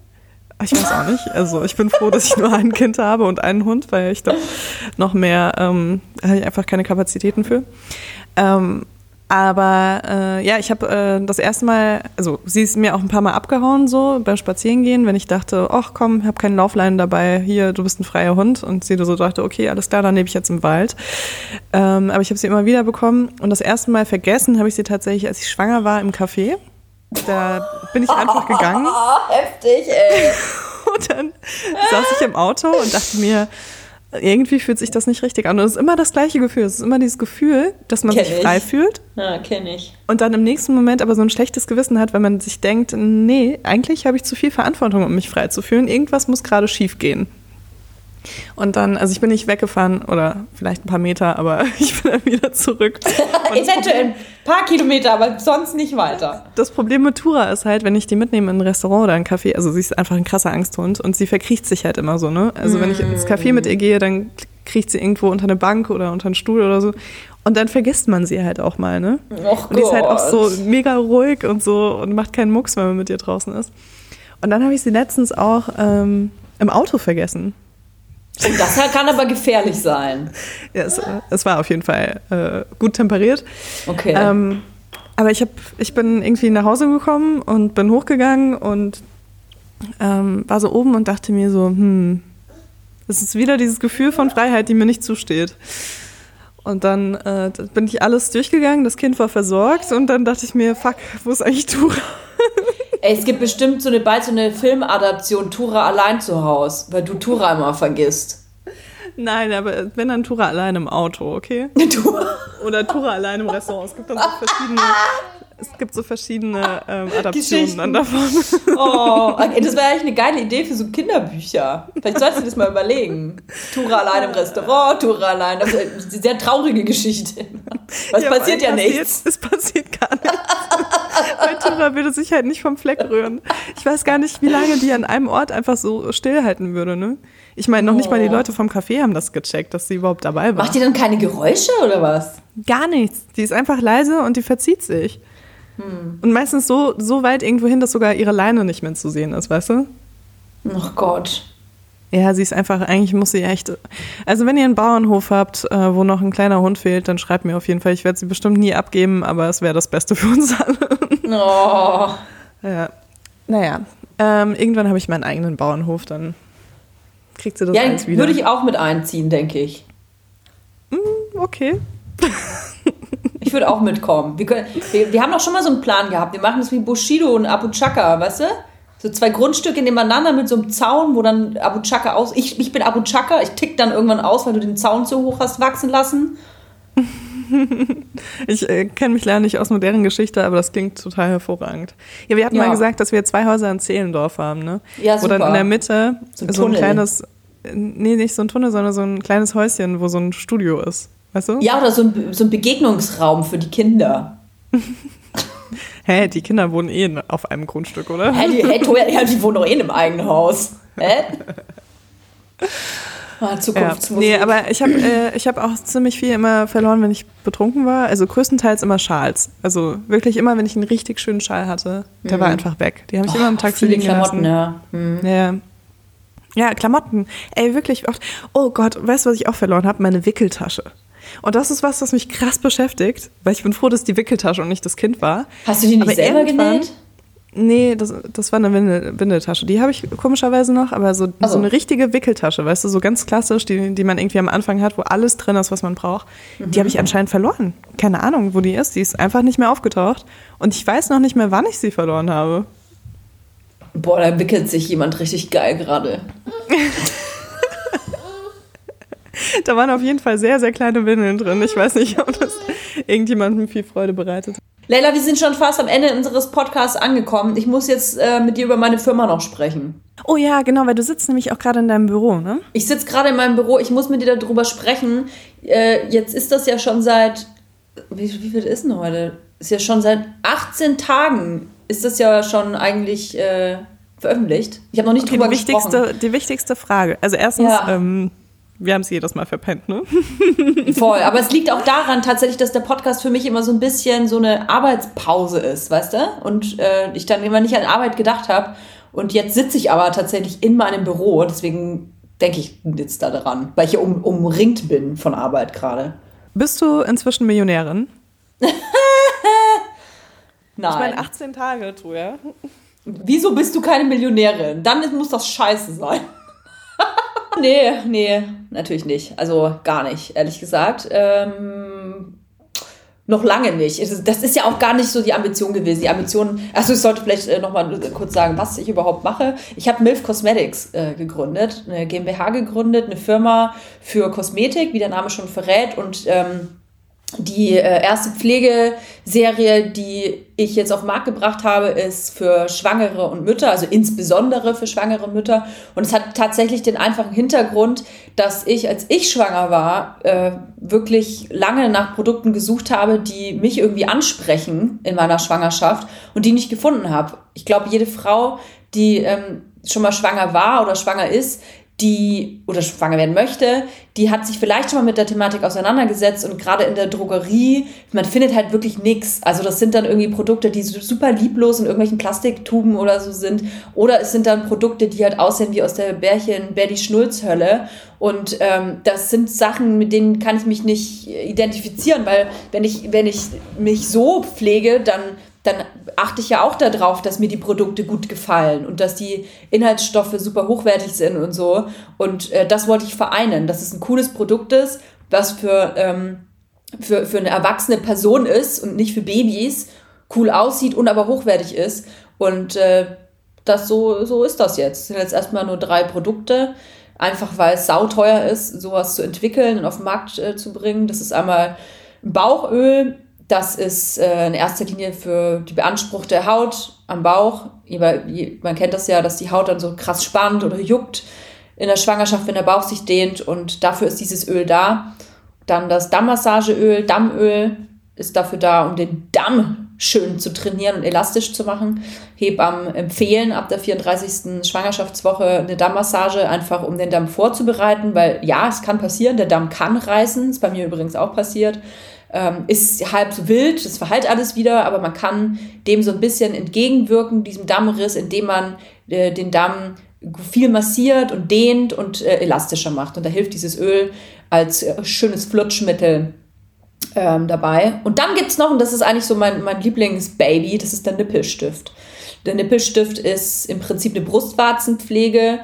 Ich weiß auch nicht. Also ich bin froh, dass ich nur ein Kind habe und einen Hund, weil ich glaube, noch mehr ähm, habe ich einfach keine Kapazitäten für. Ähm, aber äh, ja, ich habe äh, das erste Mal, also sie ist mir auch ein paar Mal abgehauen so beim Spazierengehen, wenn ich dachte, ach komm, ich habe keine Laufleinen dabei, hier, du bist ein freier Hund. Und sie so dachte, okay, alles klar, dann lebe ich jetzt im Wald. Ähm, aber ich habe sie immer wieder bekommen und das erste Mal vergessen habe ich sie tatsächlich, als ich schwanger war im Café. Da bin ich einfach gegangen. Heftig, ey. Und dann saß ich im Auto und dachte mir, irgendwie fühlt sich das nicht richtig an. Und es ist immer das gleiche Gefühl. Es ist immer dieses Gefühl, dass man kenn sich frei fühlt. Ja, kenne ich. Und dann im nächsten Moment aber so ein schlechtes Gewissen hat, wenn man sich denkt, nee, eigentlich habe ich zu viel Verantwortung, um mich frei zu fühlen. Irgendwas muss gerade schief gehen. Und dann, also ich bin nicht weggefahren oder vielleicht ein paar Meter, aber ich bin dann wieder zurück. Eventuell ein paar Kilometer, aber sonst nicht weiter. Das Problem mit Tura ist halt, wenn ich die mitnehme in ein Restaurant oder ein Café, also sie ist einfach ein krasser Angsthund und sie verkriecht sich halt immer so, ne? Also mm. wenn ich ins Café mit ihr gehe, dann kriecht sie irgendwo unter eine Bank oder unter einen Stuhl oder so. Und dann vergisst man sie halt auch mal, ne? Och und die ist halt auch so mega ruhig und so und macht keinen Mucks, wenn man mit ihr draußen ist. Und dann habe ich sie letztens auch ähm, im Auto vergessen. Und das kann aber gefährlich sein. Ja, es, es war auf jeden Fall äh, gut temperiert. Okay. Ähm, aber ich, hab, ich bin irgendwie nach Hause gekommen und bin hochgegangen und ähm, war so oben und dachte mir so, hm, es ist wieder dieses Gefühl von Freiheit, die mir nicht zusteht. Und dann äh, bin ich alles durchgegangen, das Kind war versorgt und dann dachte ich mir, fuck, wo ist eigentlich Tura? Ey, es gibt bestimmt so eine, bald so eine Filmadaption Tura allein zu Hause, weil du Tura immer vergisst. Nein, aber wenn dann Tura allein im Auto, okay? Tura. Oder Tura allein im Restaurant. Es gibt dann so verschiedene Es gibt so verschiedene ähm, Adaptionen dann davon. Oh, das wäre eigentlich eine geile Idee für so Kinderbücher. Vielleicht sollst du das mal überlegen. Tura allein im Restaurant, Tura allein. Das ist eine sehr traurige Geschichte. Was ja, passiert ja passiert, nichts. Es passiert gar nichts. Weil Tura würde sich halt nicht vom Fleck rühren. Ich weiß gar nicht, wie lange die an einem Ort einfach so stillhalten würde, ne? Ich meine, noch oh. nicht mal die oh. Leute vom Café haben das gecheckt, dass sie überhaupt dabei war. Macht die dann keine Geräusche oder was? Gar nichts. Die ist einfach leise und die verzieht sich. Hm. Und meistens so, so weit irgendwo hin, dass sogar ihre Leine nicht mehr zu sehen ist, weißt du? Ach Gott. Ja, sie ist einfach, eigentlich muss sie echt. Also, wenn ihr einen Bauernhof habt, äh, wo noch ein kleiner Hund fehlt, dann schreibt mir auf jeden Fall. Ich werde sie bestimmt nie abgeben, aber es wäre das Beste für uns alle. Oh. Ja. Naja, ähm, irgendwann habe ich meinen eigenen Bauernhof, dann kriegt sie das ja, alles wieder. Würde ich auch mit einziehen, denke ich. Mm, okay. Ich würde auch mitkommen. Wir, können, wir, wir haben doch schon mal so einen Plan gehabt. Wir machen das wie Bushido und Abu Chaka, weißt du? So zwei Grundstücke nebeneinander mit so einem Zaun, wo dann Abu Chaka aus. Ich, ich bin Abu Chaka, ich tick dann irgendwann aus, weil du den Zaun zu hoch hast wachsen lassen. ich äh, kenne mich leider nicht aus modernen Geschichte, aber das klingt total hervorragend. Ja, wir hatten ja. mal gesagt, dass wir zwei Häuser in Zehlendorf haben, ne? Ja, super. Wo dann in der Mitte so ein, so ein kleines, nee, nicht so ein Tunnel, sondern so ein kleines Häuschen, wo so ein Studio ist. Weißt du? Ja, oder so ein, so ein Begegnungsraum für die Kinder. Hä, die Kinder wohnen eh auf einem Grundstück, oder? Hä, die, hey, Toja, ja, die wohnen doch eh in einem eigenen Haus. Hä? Ah, Zukunftsmusik. Ja, nee, aber ich habe äh, hab auch ziemlich viel immer verloren, wenn ich betrunken war. Also größtenteils immer Schals. Also wirklich immer, wenn ich einen richtig schönen Schal hatte, der mhm. war einfach weg. Die habe ich oh, immer im Taxi liegen Klamotten, lassen. Ja. Mhm. ja. Ja, Klamotten. Ey, wirklich oft. Oh Gott, weißt du, was ich auch verloren habe? Meine Wickeltasche. Und das ist was, was mich krass beschäftigt, weil ich bin froh, dass die Wickeltasche und nicht das Kind war. Hast du die nicht aber selber genäht? Nee, das, das war eine Windel, Windeltasche. Die habe ich komischerweise noch, aber so, also. so eine richtige Wickeltasche, weißt du, so ganz klassisch, die, die man irgendwie am Anfang hat, wo alles drin ist, was man braucht. Mhm. Die habe ich anscheinend verloren. Keine Ahnung, wo die ist. Die ist einfach nicht mehr aufgetaucht. Und ich weiß noch nicht mehr, wann ich sie verloren habe. Boah, da wickelt sich jemand richtig geil gerade. da waren auf jeden Fall sehr, sehr kleine Windeln drin. Ich weiß nicht, ob das irgendjemandem viel Freude bereitet. Leila, wir sind schon fast am Ende unseres Podcasts angekommen. Ich muss jetzt äh, mit dir über meine Firma noch sprechen. Oh ja, genau, weil du sitzt nämlich auch gerade in deinem Büro, ne? Ich sitze gerade in meinem Büro. Ich muss mit dir darüber sprechen. Äh, jetzt ist das ja schon seit. Wie, wie viel ist denn heute? Ist ja schon seit 18 Tagen. Ist das ja schon eigentlich äh, veröffentlicht. Ich habe noch nicht okay, drüber die gesprochen. Wichtigste, die wichtigste Frage. Also erstens, ja. ähm, wir haben es jedes Mal verpennt, ne? Voll, aber es liegt auch daran tatsächlich, dass der Podcast für mich immer so ein bisschen so eine Arbeitspause ist, weißt du? Und äh, ich dann immer nicht an Arbeit gedacht habe. Und jetzt sitze ich aber tatsächlich in meinem Büro, deswegen denke ich jetzt da dran, weil ich hier um, umringt bin von Arbeit gerade. Bist du inzwischen Millionärin? Nein. Ich meine 18 Tage, tu ja. Wieso bist du keine Millionärin? Dann muss das scheiße sein. Nee, nee, natürlich nicht. Also gar nicht, ehrlich gesagt. Ähm, noch lange nicht. Das ist ja auch gar nicht so die Ambition gewesen. Die Ambition, also ich sollte vielleicht äh, noch mal kurz sagen, was ich überhaupt mache. Ich habe MILF Cosmetics äh, gegründet, eine GmbH gegründet, eine Firma für Kosmetik, wie der Name schon verrät. Und ähm, die äh, erste Pflegeserie, die ich jetzt auf den Markt gebracht habe, ist für Schwangere und Mütter, also insbesondere für schwangere Mütter. Und es hat tatsächlich den einfachen Hintergrund, dass ich, als ich schwanger war, äh, wirklich lange nach Produkten gesucht habe, die mich irgendwie ansprechen in meiner Schwangerschaft und die nicht gefunden habe. Ich glaube, jede Frau, die ähm, schon mal schwanger war oder schwanger ist, die oder schwanger werden möchte, die hat sich vielleicht schon mal mit der Thematik auseinandergesetzt und gerade in der Drogerie, man findet halt wirklich nichts. Also das sind dann irgendwie Produkte, die super lieblos in irgendwelchen Plastiktuben oder so sind. Oder es sind dann Produkte, die halt aussehen wie aus der Bärchen Berdi Schnulz Hölle. Und ähm, das sind Sachen, mit denen kann ich mich nicht identifizieren, weil wenn ich, wenn ich mich so pflege, dann dann achte ich ja auch darauf, dass mir die Produkte gut gefallen und dass die Inhaltsstoffe super hochwertig sind und so. Und äh, das wollte ich vereinen, dass es ein cooles Produkt ist, was für, ähm, für, für eine erwachsene Person ist und nicht für Babys, cool aussieht und aber hochwertig ist. Und äh, das so, so ist das jetzt. Es sind jetzt erstmal nur drei Produkte, einfach weil es sauteuer ist, sowas zu entwickeln und auf den Markt äh, zu bringen. Das ist einmal Bauchöl, Das ist äh, in erster Linie für die beanspruchte Haut am Bauch. Man kennt das ja, dass die Haut dann so krass spannt oder juckt in der Schwangerschaft, wenn der Bauch sich dehnt. Und dafür ist dieses Öl da. Dann das Dammmassageöl, Dammöl ist dafür da, um den Damm schön zu trainieren und elastisch zu machen. Hebammen empfehlen ab der 34. Schwangerschaftswoche eine Dammmassage, einfach um den Damm vorzubereiten, weil ja, es kann passieren, der Damm kann reißen, ist bei mir übrigens auch passiert. Ähm, ist halb so wild, das verheilt alles wieder, aber man kann dem so ein bisschen entgegenwirken, diesem Dammriss, indem man äh, den Damm viel massiert und dehnt und äh, elastischer macht. Und da hilft dieses Öl als äh, schönes Flutschmittel ähm, dabei. Und dann gibt es noch, und das ist eigentlich so mein, mein Lieblingsbaby, das ist der Nippelstift. Der Nippelstift ist im Prinzip eine Brustwarzenpflege.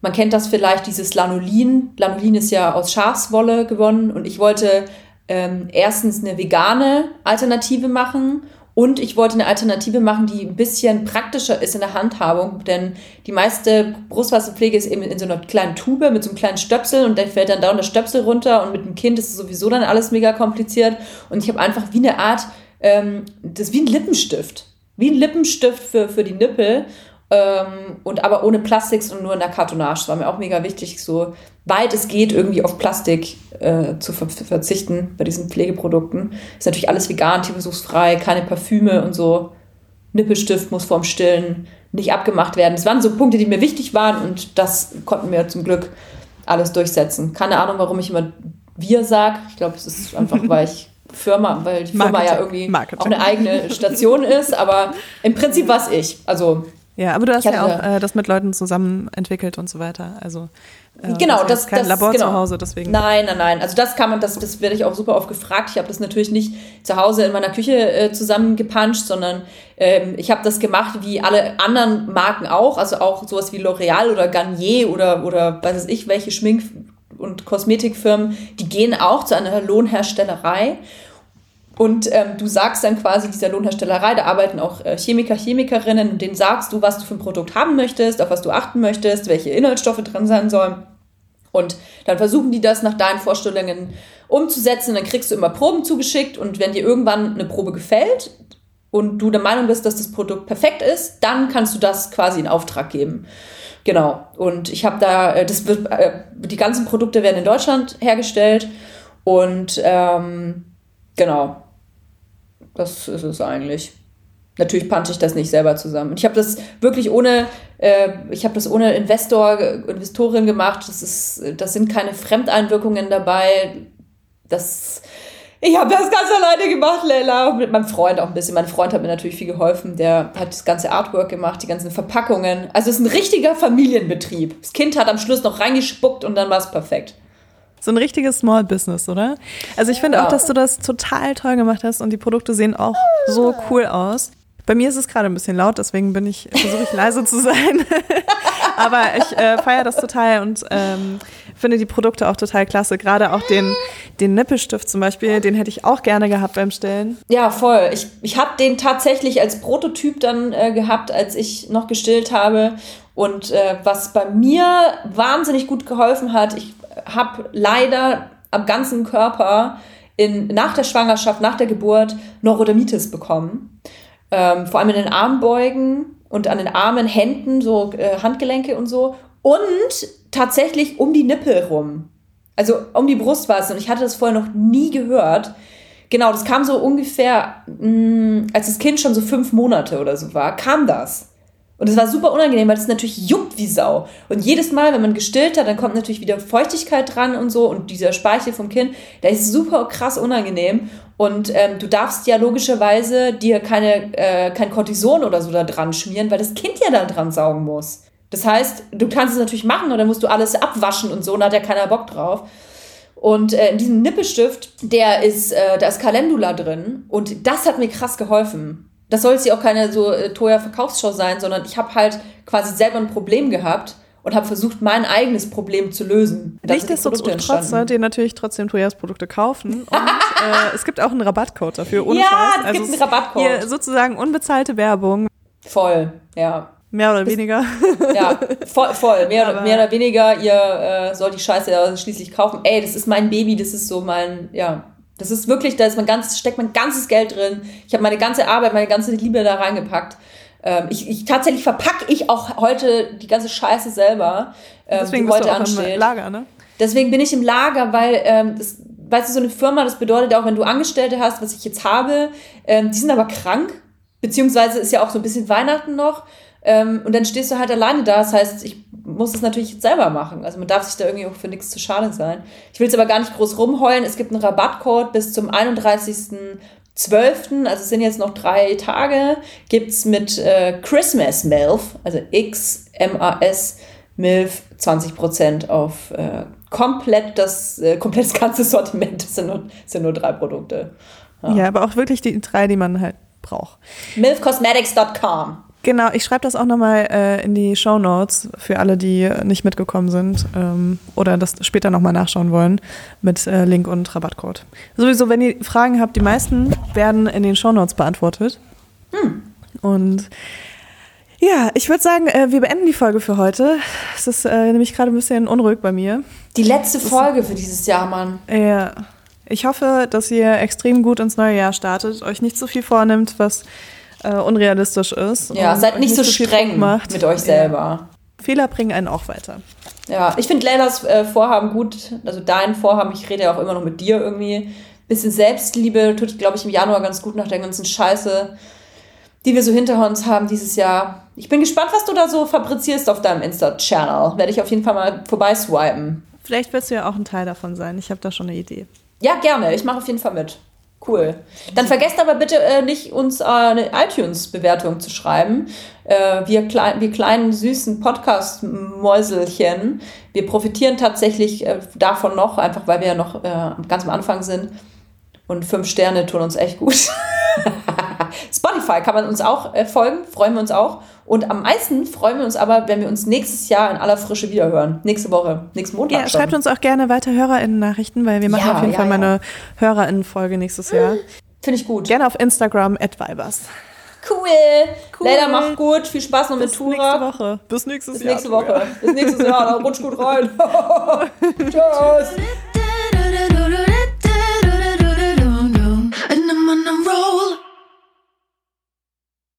Man kennt das vielleicht, dieses Lanolin. Lanolin ist ja aus Schafswolle gewonnen und ich wollte ähm, erstens eine vegane Alternative machen und ich wollte eine Alternative machen, die ein bisschen praktischer ist in der Handhabung, denn die meiste Brustwasserpflege ist eben in so einer kleinen Tube mit so einem kleinen Stöpsel und dann fällt dann da der Stöpsel runter und mit dem Kind ist es sowieso dann alles mega kompliziert. Und ich habe einfach wie eine Art, ähm, das ist wie ein Lippenstift. Wie ein Lippenstift für, für die Nippel ähm, und aber ohne Plastik und nur in der Kartonage. Das war mir auch mega wichtig, so weit es geht, irgendwie auf Plastik äh, zu ver verzichten bei diesen Pflegeprodukten. Ist natürlich alles vegan, tierversuchsfrei, keine Parfüme und so. Nippelstift muss vorm Stillen nicht abgemacht werden. Das waren so Punkte, die mir wichtig waren und das konnten wir zum Glück alles durchsetzen. Keine Ahnung, warum ich immer wir sage. Ich glaube, es ist einfach, weil ich Firma, weil die Firma Marketing. ja irgendwie Marketing. auch eine eigene Station ist, aber im Prinzip war es ich. Also ja, aber du hast ja auch äh, das mit Leuten zusammen entwickelt und so weiter. Also äh, genau, das, ist kein das, Labor genau. zu Hause, deswegen. Nein, nein, nein. Also das kann man, das, das werde ich auch super oft gefragt. Ich habe das natürlich nicht zu Hause in meiner Küche äh, zusammengepanscht, sondern ähm, ich habe das gemacht wie alle anderen Marken auch. Also auch sowas wie L'Oreal oder Garnier oder, oder weiß ich, welche Schmink- und Kosmetikfirmen, die gehen auch zu einer Lohnherstellerei und ähm, du sagst dann quasi dieser Lohnherstellerei, da arbeiten auch äh, Chemiker, Chemikerinnen, und denen sagst du, was du für ein Produkt haben möchtest, auf was du achten möchtest, welche Inhaltsstoffe drin sein sollen. Und dann versuchen die das nach deinen Vorstellungen umzusetzen. Dann kriegst du immer Proben zugeschickt und wenn dir irgendwann eine Probe gefällt und du der Meinung bist, dass das Produkt perfekt ist, dann kannst du das quasi in Auftrag geben. Genau. Und ich habe da, äh, das wird, äh, die ganzen Produkte werden in Deutschland hergestellt und ähm, genau. Das ist es eigentlich. Natürlich punche ich das nicht selber zusammen. Ich habe das wirklich ohne, äh, ich habe das ohne Investor, Investorin gemacht. Das ist, das sind keine Fremdeinwirkungen dabei. Das, ich habe das ganz alleine gemacht, Leila. Mit meinem Freund auch ein bisschen. Mein Freund hat mir natürlich viel geholfen. Der hat das ganze Artwork gemacht, die ganzen Verpackungen. Also es ist ein richtiger Familienbetrieb. Das Kind hat am Schluss noch reingespuckt und dann war es perfekt. So ein richtiges Small Business, oder? Also ich finde ja. auch, dass du das total toll gemacht hast und die Produkte sehen auch so cool aus. Bei mir ist es gerade ein bisschen laut, deswegen bin ich, versuche ich leise zu sein. Aber ich äh, feiere das total und ähm, finde die Produkte auch total klasse. Gerade auch den, den Nippelstift zum Beispiel, den hätte ich auch gerne gehabt beim Stillen. Ja, voll. Ich, ich habe den tatsächlich als Prototyp dann äh, gehabt, als ich noch gestillt habe. Und äh, was bei mir wahnsinnig gut geholfen hat, ich habe leider am ganzen Körper in, nach der Schwangerschaft, nach der Geburt Neurodermitis bekommen. Ähm, vor allem in den Armbeugen und an den Armen, Händen, so äh, Handgelenke und so. Und tatsächlich um die Nippel rum. Also um die Brustwarzen. Und ich hatte das vorher noch nie gehört. Genau, das kam so ungefähr, mh, mm, als das Kind schon so fünf Monate oder so war, kam das. Und es war super unangenehm, weil es natürlich juckt wie Sau. Und jedes Mal, wenn man gestillt hat, dann kommt natürlich wieder Feuchtigkeit dran und so. Und dieser Speichel vom Kind, der ist super krass unangenehm. Und ähm, du darfst ja logischerweise dir keine, äh, kein Cortison oder so da dran schmieren, weil das Kind ja da dran saugen muss. Das heißt, du kannst es natürlich machen und dann musst du alles abwaschen und so, und da hat ja keiner Bock drauf. Und äh, in diesem Nippelstift, der ist, äh, da ist Calendula drin und das hat mir krass geholfen das soll jetzt ja auch keine so äh, teuer Verkaufsshow sein, sondern ich habe halt quasi selber ein Problem gehabt und habe versucht, mein eigenes Problem zu lösen. Nichtsdestotrotz sollt ihr natürlich trotzdem Toyas Produkte kaufen. Und äh, es gibt auch einen Rabattcode dafür, ohne ja, Scheiß. es also gibt einen Rabattcode. Hier sozusagen unbezahlte Werbung. Voll, ja. Mehr oder weniger. ja, voll, voll. Mehr, oder, mehr oder weniger, ihr äh, sollt die Scheiße schließlich kaufen. Ey, das ist mein Baby, das ist so mein, ja, Das ist wirklich, da ist mein ganzes, steckt mein ganzes Geld drin. Ich habe meine ganze Arbeit, meine ganze Liebe da reingepackt. Ähm, ich, ich tatsächlich verpacke ich auch heute die ganze Scheiße selber, ähm, Deswegen die bist heute du auch ansteht. im Lager, ne? Deswegen bin ich im Lager, weil ähm, das, weißt du, so eine Firma, das bedeutet auch, wenn du Angestellte hast, was ich jetzt habe, ähm, die sind aber krank, beziehungsweise ist ja auch so ein bisschen Weihnachten noch. Ähm, und dann stehst du halt alleine da. Das heißt, ich muss es natürlich selber machen. Also man darf sich da irgendwie auch für nichts zu schade sein. Ich will es aber gar nicht groß rumheulen. Es gibt einen Rabattcode bis zum 31.12., also es sind jetzt noch drei Tage, gibt's mit äh, Christmas MILF, also X-M-A-S MILF 20% auf äh, komplett das, äh, komplett das ganze Sortiment. Das sind nur, das sind nur drei Produkte. Ja. aber auch wirklich die drei, die man halt braucht. MILFcosmetics.com Genau, ich schreibe das auch nochmal äh, in die Show Notes für alle, die nicht mitgekommen sind ähm, oder das später nochmal nachschauen wollen mit äh, Link und Rabattcode. Sowieso, wenn ihr Fragen habt, die meisten werden in den Show Notes beantwortet. Hm. Und ja, ich würde sagen, äh, wir beenden die Folge für heute. Es ist äh, nämlich gerade ein bisschen unruhig bei mir. Die letzte Folge für dieses Jahr, Mann. Ja. Ich hoffe, dass ihr extrem gut ins neue Jahr startet, euch nicht so viel vornimmt, was äh, unrealistisch ist. Ja, seid nicht so streng macht. mit euch selber. Ja. Fehler bringen einen auch weiter. Ja, ich finde Leylas äh, Vorhaben gut, also dein Vorhaben, ich rede ja auch immer noch mit dir irgendwie. Bisschen Selbstliebe tut, glaube ich, im Januar ganz gut nach der ganzen Scheiße, die wir so hinter uns haben dieses Jahr. Ich bin gespannt, was du da so fabrizierst auf deinem Insta-Channel. Werde ich auf jeden Fall mal vorbeiswipen. Vielleicht willst du ja auch ein Teil davon sein. Ich habe da schon eine Idee. Ja, gerne. Ich mache auf jeden Fall mit. Cool. Dann vergesst aber bitte äh, nicht, uns äh, eine iTunes-Bewertung zu schreiben. Äh, wir, klein, wir kleinen, süßen Podcast-Mäuselchen, wir profitieren tatsächlich äh, davon noch, einfach weil wir ja noch äh, ganz am Anfang sind. Und fünf Sterne tun uns echt gut. Spotify kann man uns auch äh, folgen, freuen wir uns auch. Und am meisten freuen wir uns aber, wenn wir uns nächstes Jahr in aller Frische wiederhören. Nächste Woche, nächsten Montag. Ja, schreibt uns auch gerne weiter HörerInnen-Nachrichten, weil wir machen Ja, auf jeden ja, Fall mal ja. eine HörerInnen-Folge nächstes Jahr. Finde ich gut. Gerne auf Instagram, @vibers. Cool. Cool. Leider macht gut. Viel Spaß noch mit Bis nächste Tura. Woche. Bis nächstes Bis Jahr. nächste Woche. Bis nächstes Jahr. Dann rutsch gut rein. Tschüss. And I'm on a roll.